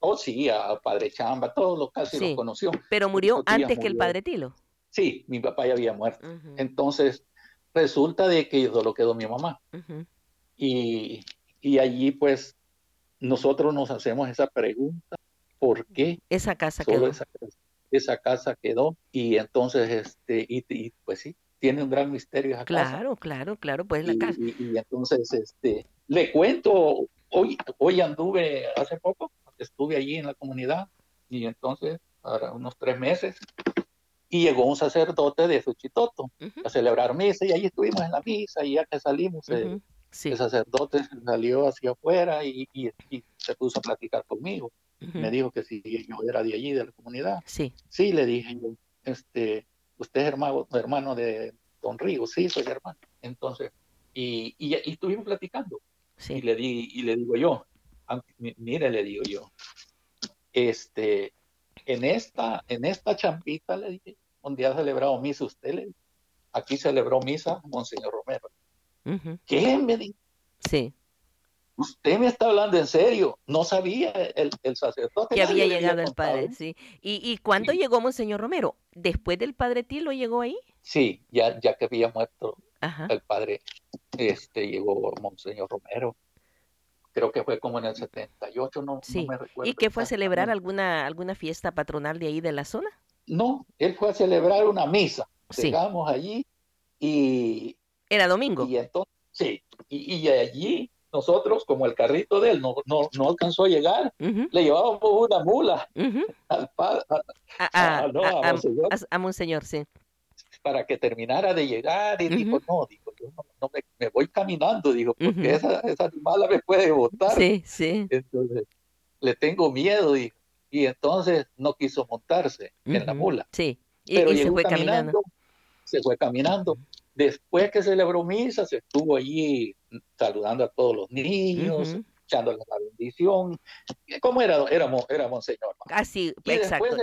S3: Oh, sí, a Padre Chamba, todos los casi
S1: Sí.
S3: los conoció.
S1: Pero murió antes que el padre Tilo.
S3: Sí, mi papá ya había muerto. Entonces, resulta de que solo quedó mi mamá. Y, y allí, pues, nosotros nos hacemos esa pregunta, ¿por qué
S1: Esa casa
S3: solo
S1: quedó.
S3: esa, casa- esa casa quedó? Y entonces, este, y, y, pues sí, tiene un gran misterio esa casa.
S1: Claro, claro, claro, pues la
S3: Y,
S1: casa.
S3: y- y entonces, este, le cuento, hoy, hoy anduve hace poco, estuve allí en la comunidad, y entonces, para unos tres meses, y llegó un sacerdote de Suchitoto
S1: Ujú,
S3: a celebrar misa, y ahí estuvimos en la misa, y ya que salimos, eh,
S1: ujú. Sí.
S3: el sacerdote salió hacia afuera y, y- y se puso a platicar conmigo. Me dijo que si yo era de allí, de la comunidad.
S1: Sí.
S3: Sí, le dije este, usted es hermano, hermano de Don Rigo, sí, soy hermano. Entonces, y, y, y estuvimos platicando. Y
S1: Sí.
S3: le, di, y le digo yo, mire, le digo yo, este, en esta, en esta champita, le dije, donde ha celebrado misa usted, le dije, aquí celebró misa Monseñor Romero.
S1: Ujú.
S3: ¿Qué? Me dijo,
S1: Sí.
S3: Usted me está hablando en serio, no sabía el, el sacerdote.
S1: Que había
S3: le
S1: llegado el padre, sí. ¿Y, y cuándo
S3: Sí.
S1: llegó Monseñor Romero? ¿Después del padre Tilo llegó ahí?
S3: Sí, ya, ya que había muerto
S1: Ajá.
S3: el padre, este, llegó Monseñor Romero. Creo que fue como en el 78, no, no
S1: Sí.
S3: me recuerdo.
S1: ¿Y qué fue a celebrar alguna, alguna fiesta patronal de ahí de la zona?
S3: No, él fue a celebrar una misa.
S1: Sí.
S3: Llegamos allí y,
S1: Era domingo.
S3: y entonces, sí, y, y allí nosotros, como el carrito de él no, no, no alcanzó a llegar, le llevábamos una mula al padre
S1: A, a-
S3: no,
S1: a-
S3: a
S1: a-
S3: Monseñor.
S1: a- a Monseñor, sí.
S3: para que terminara de llegar y dijo, no, dijo, yo no, no me, me voy caminando, dijo, porque esa, esa mala me puede botar.
S1: Sí, sí.
S3: Entonces, le tengo miedo, dijo. Y entonces no quiso montarse en la mula.
S1: Sí. Y,
S3: Pero
S1: y se fue caminando.
S3: se fue caminando. Después que celebró misa, se estuvo allí saludando a todos los niños,
S1: Ujú,
S3: echándole la bendición. ¿Cómo era, era, era Monseñor?
S1: Así, exacto.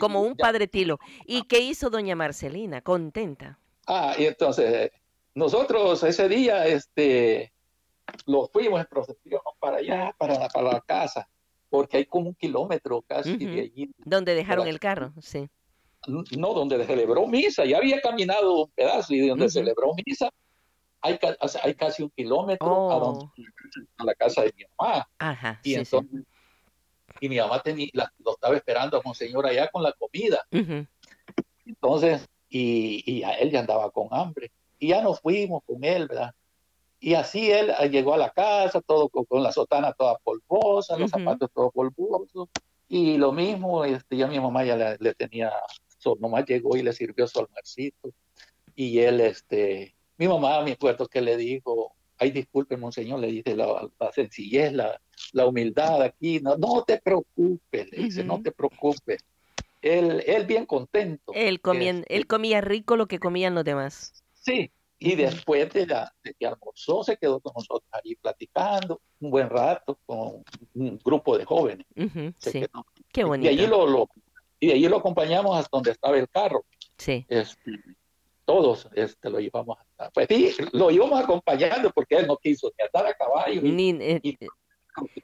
S1: Como un padre tilo. ¿Y qué hizo doña Marcelina? Contenta.
S3: Ah, y entonces, nosotros ese día, este, los fuimos en procesión para allá, para la, para la casa, porque hay como un kilómetro casi de allí.
S1: Donde dejaron el carro, sí.
S3: No, donde celebró misa, ya había caminado un pedazo y donde celebró misa, hay, hay casi un kilómetro a, oh. la casa de mi mamá.
S1: Ajá,
S3: y entonces, y mi mamá tenía, lo estaba esperando a Monseñor allá con la comida. Entonces, y, y a él ya andaba con hambre. Y ya nos fuimos con él, ¿verdad? Y así él ah, llegó a la casa, todo con, la sotana toda polvosa, los zapatos todos polvosos. Y lo mismo, este, ya mi mamá ya le, tenía, su mamá llegó y le sirvió su almuercito. Y él, este, mi mamá, me acuerdo que le dijo, ay, disculpe, monseñor, le dice la, sencillez, la, la, humildad aquí, no, no te preocupes, le dice, no te preocupes. Él, él bien contento.
S1: Él, comía, él comía rico lo que comían los demás.
S3: Sí, y después de, la, que almorzó, se quedó con nosotros ahí platicando un buen rato con un grupo de jóvenes.
S1: sí. Qué bonito.
S3: Y allí lo, y allí lo acompañamos hasta donde estaba el carro.
S1: Sí.
S3: Este, todos este, lo llevamos hasta, pues sí, lo íbamos acompañando porque él no quiso ni andar a caballo.
S1: Ni, eh,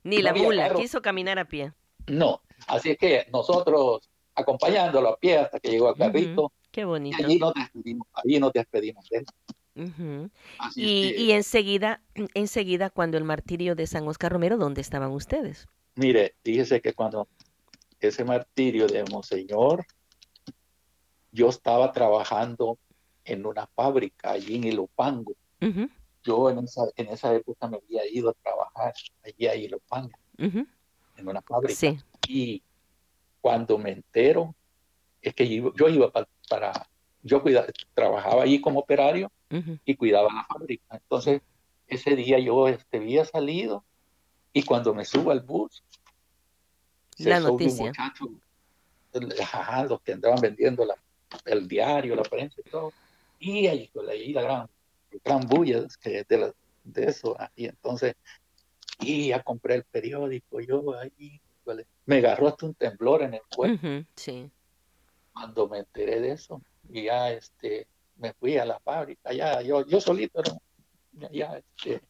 S1: ni la mula, quiso caminar a pie.
S3: No, así que nosotros acompañándolo a pie hasta que llegó al carrito.
S1: Qué bonito.
S3: Y allí nos despedimos, allí nos despedimos de él
S1: y, enseguida, enseguida, cuando el martirio de San Oscar Romero, ¿dónde estaban ustedes?
S3: Mire, fíjese que cuando ese martirio de Monseñor, yo estaba trabajando en una fábrica allí en Ilopango. Yo en esa, en esa época me había ido a trabajar allí a Ilopango, en una fábrica. Y cuando me entero, es que yo, iba para yo cuidaba, trabajaba allí como operario y cuidaba la fábrica. Entonces, ese día yo este, había salido y cuando me subo al bus,
S1: la noticia.
S3: los que andaban vendiendo el diario, la prensa y todo. Y ahí, ahí la gran, gran bulla de, de eso. Y entonces, y ya compré el periódico, yo ahí, me agarró hasta un temblor en el cuerpo.
S1: sí.
S3: Cuando me enteré de eso, y ya este, me fui a la fábrica, ya yo, yo solito, ya, este,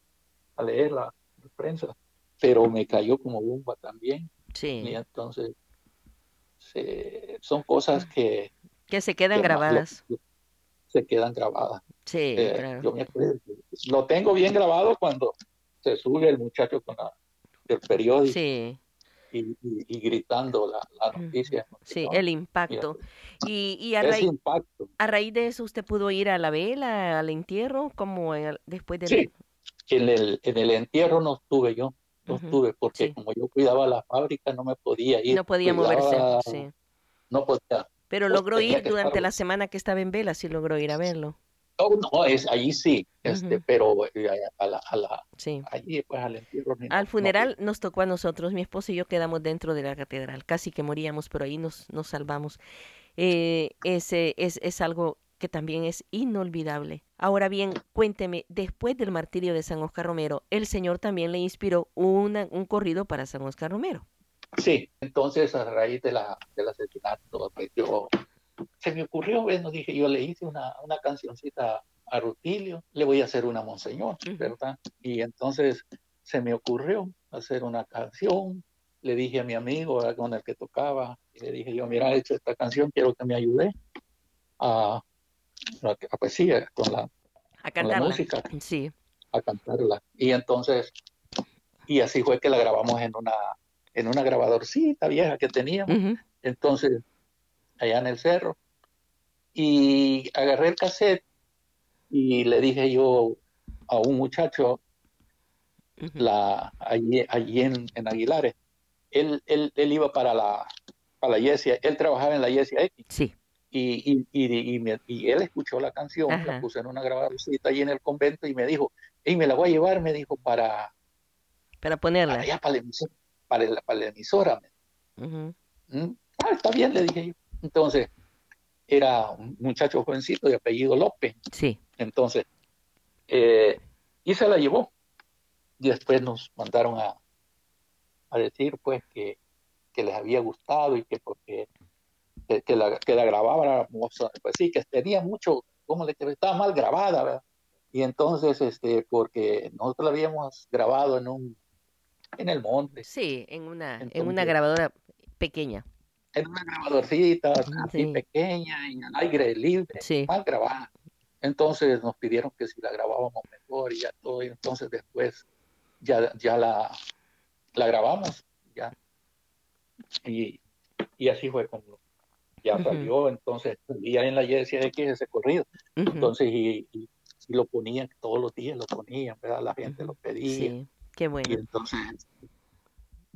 S3: a leer la, prensa, pero me cayó como bomba también.
S1: Sí.
S3: Y entonces son cosas que...
S1: Que se quedan grabadas.
S3: Se quedan grabadas.
S1: Sí,
S3: eh, yo me lo tengo bien grabado cuando se sube el muchacho con el periódico.
S1: Sí
S3: y, gritando la, noticia.
S1: Sí, el impacto. Y, a, raíz, a raíz de eso, ¿usted pudo ir a la vela, al entierro, como después de...
S3: Sí, en el, en el entierro no estuve yo, no estuve, porque como yo cuidaba la fábrica, no me podía ir.
S1: No podía moverse, sí.
S3: No podía.
S1: Pero logró ir durante la semana que estaba en vela, sí logró ir a verlo.
S3: No, no, es allí sí, este, pero eh, a la, a la
S1: sí.
S3: allí pues al entierro.
S1: Al funeral nos tocó a nosotros, mi esposo y yo quedamos dentro de la catedral, casi que moríamos, pero ahí nos, nos salvamos. Eh, ese es, es algo que también es inolvidable. Ahora bien, cuénteme, después del martirio de San Oscar Romero, el Señor también le inspiró una, un corrido para San Oscar Romero.
S3: Sí, entonces a raíz de la, del asesinato, pues yo se me ocurrió, bueno, dije, yo le hice una, una cancioncita a Rutilio, le voy a hacer una Monseñor, ¿verdad? Y entonces se me ocurrió hacer una canción, le dije a mi amigo con el que tocaba, y le dije yo, mira, he hecho esta canción, quiero que me ayude a, a, poesía, con la,
S1: a cantarla.
S3: música,
S1: sí.
S3: a cantarla. Y entonces, y así fue que la grabamos en una, en una grabadorcita vieja que teníamos. Entonces, allá en el cerro. Y agarré el cassette y le dije yo a un muchacho la, allí, allí en, Aguilares. Él, él, él, iba para la, para la Yesia, él trabajaba en la Yesia X.
S1: Sí.
S3: Y, y, y, y, él escuchó la canción, la puse en una grabadorcita allí en el convento y me dijo, y me la voy a llevar, me dijo, para...
S1: Para ponerla.
S3: Para para la emisora. Para, la emisora. ¿Mm? Ah, está bien, le dije yo. Entonces, era un muchacho jovencito de apellido López.
S1: Sí.
S3: Entonces, eh, y se la llevó. Y después nos mandaron a, a decir pues que, que les había gustado y que porque que, que la, que la grabábamos, pues sí, que tenía mucho, como le estaba mal grabada, ¿verdad? Y entonces, este, porque nosotros la habíamos grabado en un, en el monte.
S1: Sí, en una, en una grabadora pequeña.
S3: En una grabadorcita así pequeña, en el aire libre, mal grabada. Entonces nos pidieron que si la grabábamos mejor y ya todo, y entonces después ya, ya la, la grabamos, ya. Y, y así fue como ya salió, entonces ya en la de que ese corrido. Entonces, y, y, lo ponían todos los días, lo ponían, ¿verdad? La gente lo pedía. Sí,
S1: qué bueno.
S3: Y entonces,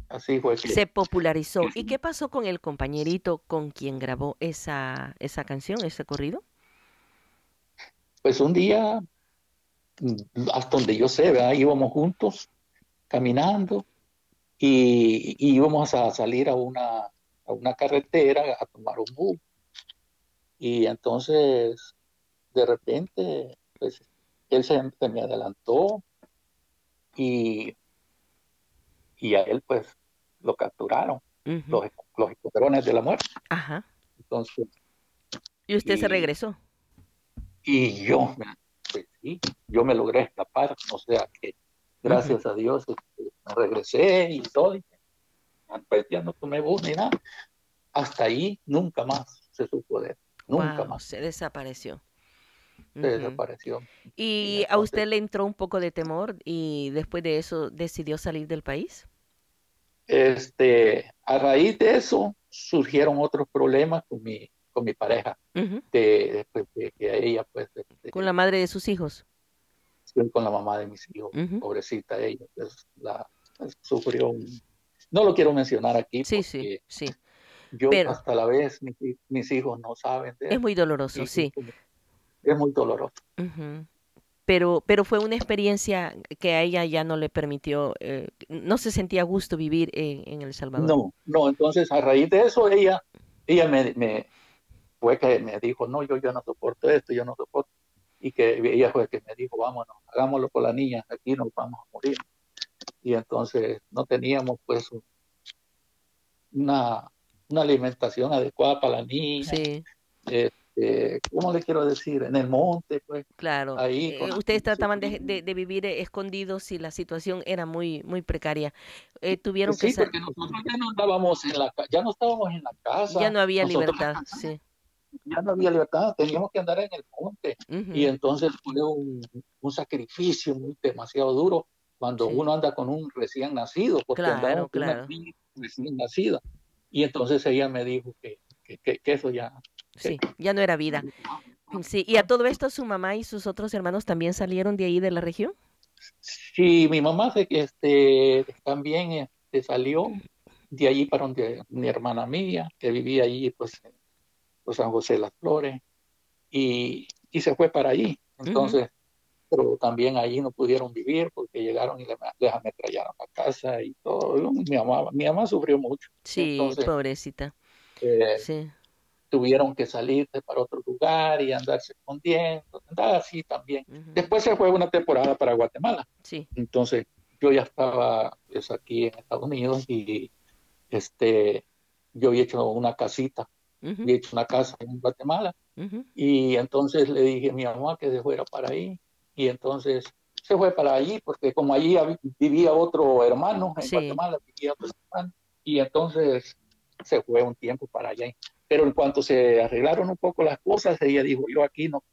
S3: así fue
S1: Se popularizó. ¿Y qué pasó con el compañerito con quien grabó esa, esa canción, ese corrido?
S3: Pues un día, mm, hasta donde yo sé, ¿verdad? Íbamos juntos, caminando, y, y íbamos a salir a una a una carretera a tomar un bus. Y entonces, de repente, pues, él se, me adelantó y, y a él, pues, lo capturaron, los, los de la muerte.
S1: Ajá.
S3: Entonces.
S1: ¿Y usted se regresó?
S3: Y yo, pues sí, yo me logré escapar, o sea que gracias a Dios este, me regresé y todo, pues ya no tomé bus ni nada. Hasta ahí nunca más se supo de él. Nunca más.
S1: Se desapareció.
S3: Se desapareció.
S1: ¿Y, a usted le entró un poco de temor y después de eso decidió salir del país?
S3: Este, a raíz de eso surgieron otros problemas con mi, con mi pareja. de, que ella, pues. Este,
S1: ¿Con la madre de sus hijos?
S3: con la mamá de mis hijos. Pobrecita ella. Pues, la, sufrió un, no lo quiero mencionar aquí.
S1: Sí, sí, sí.
S3: Yo hasta la vez mis, hijos no saben. De
S1: es muy doloroso, sí.
S3: Es muy doloroso.
S1: Pero, pero fue una experiencia que a ella ya no le permitió, eh, no se sentía a gusto vivir en, El Salvador.
S3: No, no, entonces a raíz de eso ella, ella me, me fue que me dijo, no, yo ya no soporto esto, yo no soporto. Y que ella fue que me dijo, vámonos, hagámoslo con la niña, aquí nos vamos a morir y entonces no teníamos pues una, una alimentación adecuada para la niña. Sí. Este, ¿Cómo le quiero decir? En el monte, pues.
S1: Claro. Ahí eh, ustedes trataban de, de, vivir escondidos y la situación era muy muy precaria. Eh, tuvieron
S3: que
S1: sí,
S3: porque nosotros ya no estábamos en la ya no estábamos en la casa.
S1: Ya no había libertad, sí.
S3: Ya no había libertad, teníamos que andar en el monte. Y entonces fue un, un sacrificio muy demasiado duro cuando uno anda con un recién nacido, porque
S1: claro, claro.
S3: una recién nacida. Y entonces ella me dijo que, que, eso ya...
S1: Sí, ya no era vida. Sí, y a todo esto su mamá y sus otros hermanos también salieron de ahí de la región.
S3: Sí, mi mamá este, también este, salió de allí para donde mi hermana mía, que vivía allí pues en pues, San José de las Flores, y, y se fue para allí. Entonces, pero también allí no pudieron vivir porque llegaron y les ametrallaron la casa y todo. Mi mamá, mi mamá sufrió mucho.
S1: Sí, pobrecita.
S3: Eh, sí. Tuvieron que salirse para otro lugar y andarse escondiendo, andar así también. Después se fue una temporada para Guatemala.
S1: Sí.
S3: Entonces yo ya estaba pues, aquí en Estados Unidos y este yo había hecho una casita, había hecho una casa en Guatemala y entonces le dije a mi mamá que se fuera para ahí y entonces se fue para allí, porque como allí vivía otro hermano, en Guatemala vivía otro hermano, y entonces se fue un tiempo para allá. Pero en cuanto se arreglaron un poco las cosas, ella dijo, yo aquí no,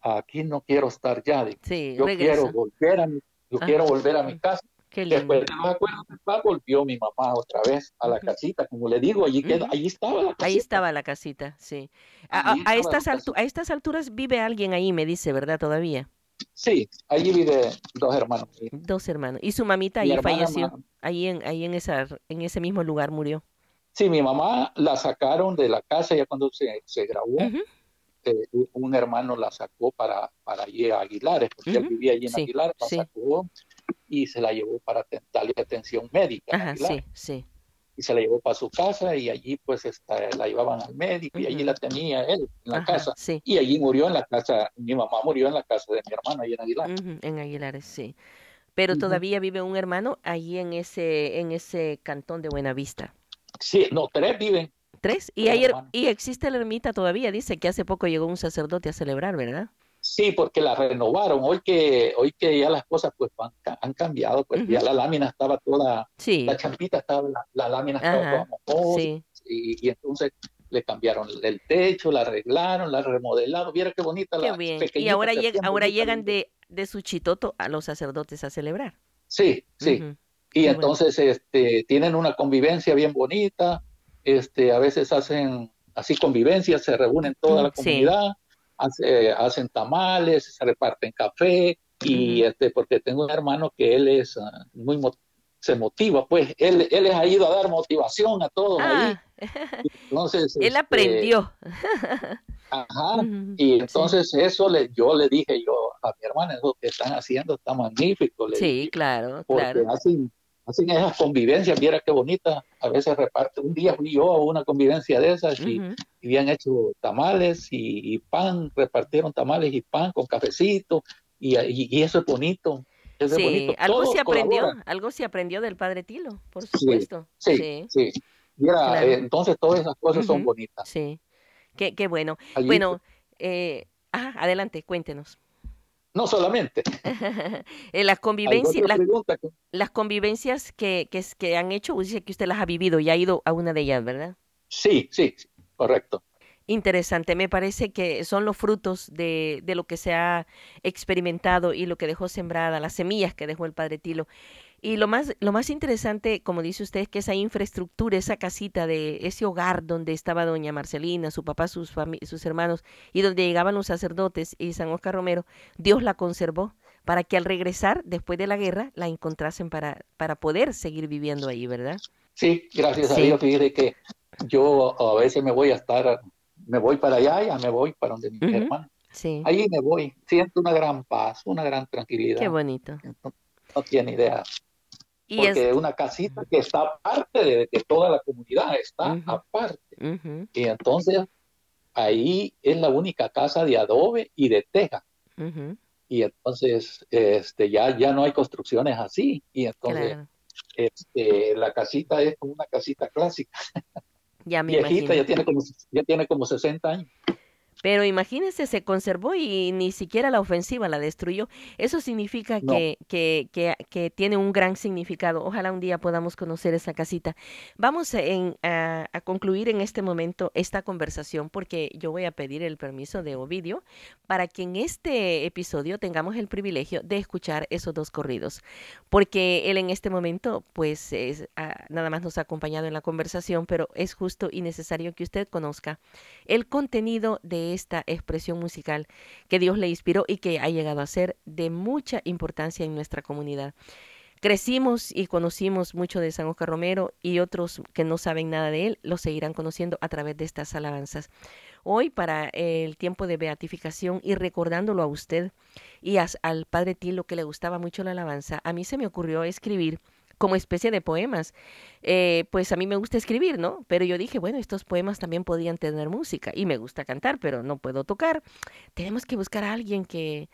S3: aquí no quiero estar ya, yo quiero volver a mi, yo quiero volver a mi casa. Después de los acuerdos volvió mi mamá otra vez a la casita, como le digo, allí, queda, allí estaba la casita.
S1: Ahí estaba la casita, sí. A, a, estas a estas alturas vive alguien ahí, me dice, ¿verdad? Todavía.
S3: Sí, allí vive dos hermanos.
S1: Dos hermanos. ¿Y su mamita ahí falleció? Ahí en, ahí en, esa, en ese mismo lugar murió.
S3: Sí, mi mamá la sacaron de la casa ya cuando se, se grabó. Eh, un hermano la sacó para, para allí a Aguilares, porque él vivía allí en Aguilares, la sacó y se la llevó para darle atención médica.
S1: Ajá, sí, sí
S3: y se la llevó para su casa y allí pues la llevaban al médico y allí la tenía él en la casa y allí murió en la casa, mi mamá murió en la casa de mi hermana ahí en Aguilar.
S1: En Aguilares, sí. Pero todavía vive un hermano allí en ese, en ese cantón de Buenavista.
S3: Sí, no, tres viven.
S1: ¿Tres? Y, ayer, y existe la ermita todavía, dice que hace poco llegó un sacerdote a celebrar, ¿verdad?
S3: Sí, porque la renovaron. Hoy que, hoy que ya las cosas pues han, cambiado, pues ya la lámina estaba toda, la champita estaba, la, lámina estaba toda y, y, entonces le cambiaron el techo, la arreglaron, la remodelaron. Viera qué bonita
S1: qué la bien. Y ahora, llega, ahora llegan de, de Suchitoto a los sacerdotes a celebrar.
S3: Sí, sí. Y entonces este, tienen una convivencia bien bonita, este, a veces hacen así convivencias, se reúnen toda la comunidad, hacen tamales, se reparten café, y este, porque tengo un hermano que él es ah, muy se motiva, pues él, él ha ido a dar motivación a todos ahí. Ah.
S1: Entonces, él este, aprendió.
S3: Ajá, y entonces eso le, yo le dije yo a mi hermana, lo que están haciendo está magnífico.
S1: sí, claro, claro.
S3: Hacen, hacen esas convivencias, viera qué bonita, a veces reparte. Un día fui yo a una convivencia de esas y, habían hecho tamales y, pan, repartieron tamales y pan con cafecito y, y, eso es bonito.
S1: Sí, algo se aprendió, algo se aprendió del padre Tilo, por supuesto.
S3: Sí, sí. Mira, eh, entonces todas esas cosas son bonitas.
S1: Sí, qué, qué bueno. bueno, eh, adelante, cuéntenos.
S3: No solamente.
S1: Eh, las convivencias, las, convivencias que, que, que, han hecho, dice que usted las ha vivido y ha ido a una de ellas, ¿verdad?
S3: Sí, sí, correcto.
S1: Interesante, me parece que son los frutos de, de, lo que se ha experimentado y lo que dejó sembrada, las semillas que dejó el Padre Tilo. Y lo más, lo más interesante, como dice usted, es que esa infraestructura, esa casita de ese hogar donde estaba doña Marcelina, su papá, sus, sus hermanos, y donde llegaban los sacerdotes y San Oscar Romero, Dios la conservó para que al regresar, después de la guerra, la encontrasen para, para poder seguir viviendo ahí, ¿verdad?
S3: Sí, gracias a Dios. Fíjate que yo a veces me voy a estar, me voy para allá, ya me voy para donde mi hermano. Sí. Ahí me voy, siento una gran paz, una gran tranquilidad.
S1: Qué bonito.
S3: no tiene idea porque es una casita que está aparte de, que toda la comunidad, está aparte. Y entonces ahí es la única casa de adobe y de teja. Y entonces este, ya, ya no hay construcciones así. Y entonces este, la casita es como una casita clásica.
S1: Ya me
S3: Viejita, ya tiene, como, ya tiene como 60 años.
S1: Pero imagínese, se conservó y ni siquiera la ofensiva la destruyó. Eso significa que, que, que, tiene un gran significado. Ojalá un día podamos conocer esa casita. Vamos a, a, concluir en este momento esta conversación porque yo voy a pedir el permiso de Ovidio para que en este episodio tengamos el privilegio de escuchar esos dos corridos. Porque él en este momento, pues, es, ah, nada más nos ha acompañado en la conversación, pero es justo y necesario que usted conozca el contenido de esta expresión musical que Dios le inspiró y que ha llegado a ser de mucha importancia en nuestra comunidad. Crecimos y conocimos mucho de San Oscar Romero y otros que no saben nada de él lo seguirán conociendo a través de estas alabanzas. Hoy, para el tiempo de beatificación y recordándolo a usted y al Padre Tilo que le gustaba mucho la alabanza, a mí se me ocurrió escribir como especie de poemas. Eh, pues a mí me gusta escribir, ¿no? Pero yo dije, bueno, estos poemas también podían tener música y me gusta cantar, pero no puedo tocar. Tenemos que buscar a alguien que,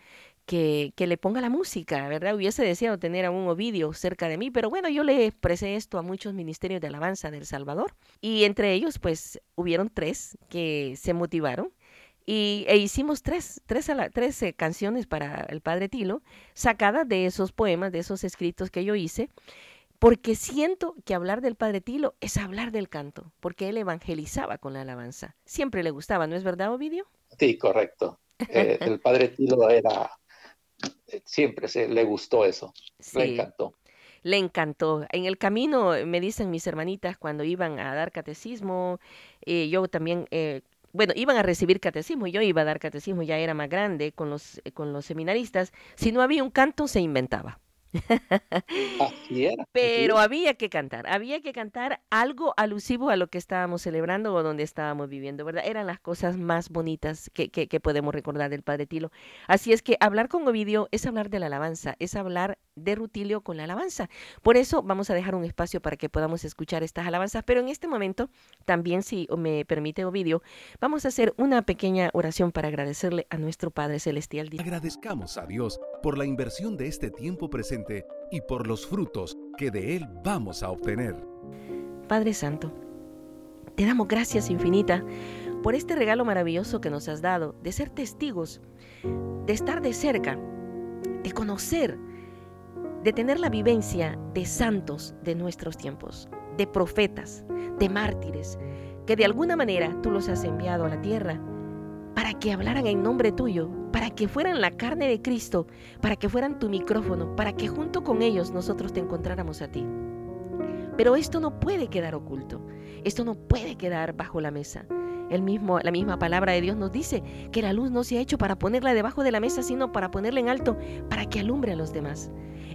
S1: que, que, le ponga la música, ¿verdad? Hubiese deseado tener a un Ovidio cerca de mí, pero bueno, yo le expresé esto a muchos ministerios de alabanza del Salvador y entre ellos pues hubieron tres que se motivaron y, e hicimos tres, tres, tres eh, canciones para el Padre Tilo, sacadas de esos poemas, de esos escritos que yo hice, porque siento que hablar del Padre Tilo es hablar del canto, porque él evangelizaba con la alabanza. Siempre le gustaba, ¿no es verdad, Ovidio?
S3: Sí, correcto. Eh, el Padre Tilo era, eh, siempre se, le gustó eso, le encantó.
S1: Le encantó. En el camino, me dicen mis hermanitas, cuando iban a dar catecismo, eh, yo también bueno, iban a recibir catecismo, yo iba a dar catecismo, ya era más grande con los, con los seminaristas, si no había un canto se inventaba. Pero había que cantar, había que cantar algo alusivo a lo que estábamos celebrando o donde estábamos viviendo, ¿verdad? Eran las cosas más bonitas que, que, podemos recordar del Padre Tilo. Así es que hablar con Ovidio es hablar de la alabanza, es hablar de Rutilio con la alabanza. Por eso vamos a dejar un espacio para que podamos escuchar estas alabanzas, pero en este momento también, si me permite Ovidio, vamos a hacer una pequeña oración para agradecerle a nuestro Padre Celestial.
S2: Agradezcamos a Dios por la inversión de este tiempo presente y por los frutos que de Él vamos a obtener.
S1: Padre Santo, te damos gracias infinita por este regalo maravilloso que nos has dado de ser testigos, de estar de cerca, de conocer, de tener la vivencia de santos de nuestros tiempos, de profetas, de mártires, que de alguna manera tú los has enviado a la tierra para que hablaran en nombre tuyo, para que fueran la carne de Cristo, para que fueran tu micrófono, para que junto con ellos nosotros te encontráramos a ti. Pero esto no puede quedar oculto, esto no puede quedar bajo la mesa. El mismo, la misma palabra de Dios nos dice que la luz no se ha hecho para ponerla debajo de la mesa, sino para ponerla en alto, para que alumbre a los demás.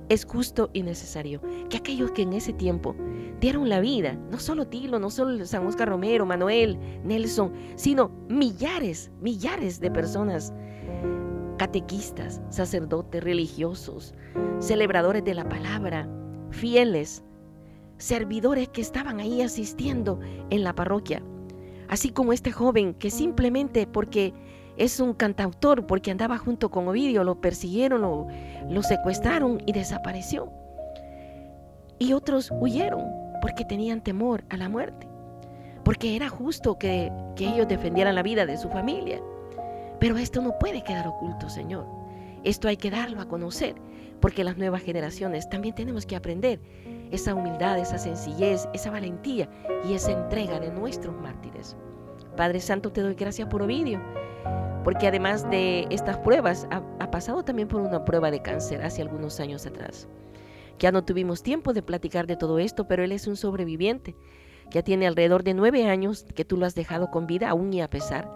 S1: Es justo y necesario que aquellos que en ese tiempo dieron la vida, no solo Tilo, no solo San Oscar Romero, Manuel, Nelson, sino millares, millares de personas, catequistas, sacerdotes, religiosos, celebradores de la palabra, fieles, servidores que estaban ahí asistiendo en la parroquia, así como este joven que simplemente porque es un cantautor, porque andaba junto con Ovidio, lo persiguieron, lo, lo secuestraron y desapareció. Y otros huyeron porque tenían temor a la muerte, porque era justo que, que ellos defendieran la vida de su familia. Pero esto no puede quedar oculto, Señor. Esto hay que darlo a conocer, porque las nuevas generaciones también tenemos que aprender esa humildad, esa sencillez, esa valentía y esa entrega de nuestros mártires. Padre Santo, te doy gracias por Ovidio, porque además de estas pruebas, ha, pasado también por una prueba de cáncer hace algunos años atrás. Ya no tuvimos tiempo de platicar de todo esto, pero él es un sobreviviente. Ya tiene alrededor de nueve años que tú lo has dejado con vida, aún y a pesar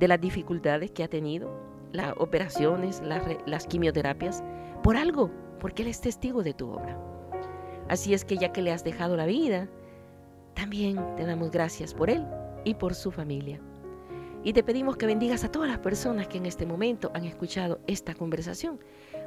S1: de las dificultades que ha tenido, las operaciones, las, las quimioterapias, por algo, porque él es testigo de tu obra. Así es que ya que le has dejado la vida, también te damos gracias por él y por su familia. Y te pedimos que bendigas a todas las personas que en este momento han escuchado esta conversación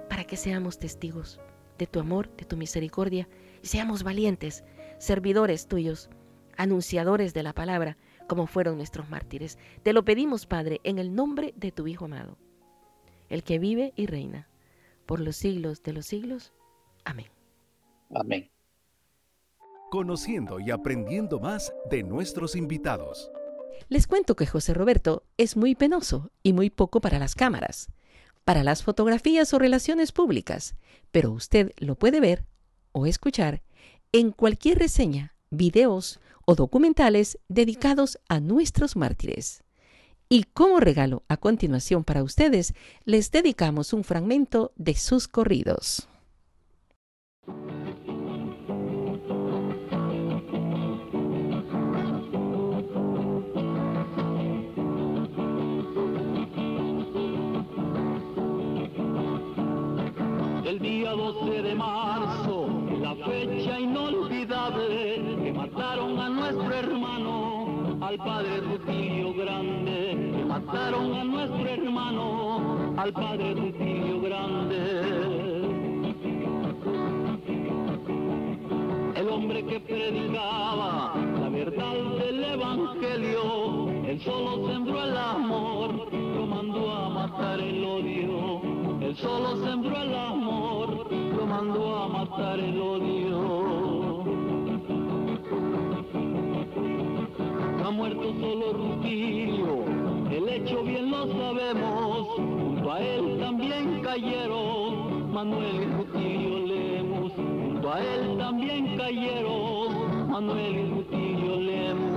S1: para que seamos testigos de tu amor, de tu misericordia y seamos valientes, servidores tuyos, anunciadores de la palabra, como fueron nuestros mártires. Te lo pedimos, Padre, en el nombre de tu Hijo amado, el que vive y reina por los siglos de los siglos. Amén.
S3: Amén.
S2: Conociendo y aprendiendo más de nuestros invitados.
S1: Les cuento que José Roberto es muy penoso y muy poco para las cámaras, para las fotografías o relaciones públicas, pero usted lo puede ver o escuchar en cualquier reseña, videos o documentales dedicados a nuestros mártires. Y como regalo a continuación para ustedes, les dedicamos un fragmento de sus corridos.
S4: El día 12 de marzo, la fecha inolvidable que mataron a nuestro hermano, al padre Rutilio Grande, mataron a nuestro hermano, al padre Rutilio Grande. El hombre que predicaba la verdad del evangelio, él solo sembró el amor, lo mandó a matar el odio. Solo sembró el amor, lo mandó a matar el odio. Ha muerto solo Rutilio, el hecho bien lo sabemos. Junto a él también cayeron Manuel y Rutilio Lemos. Junto a él también cayeron Manuel y Rutilio Lemos.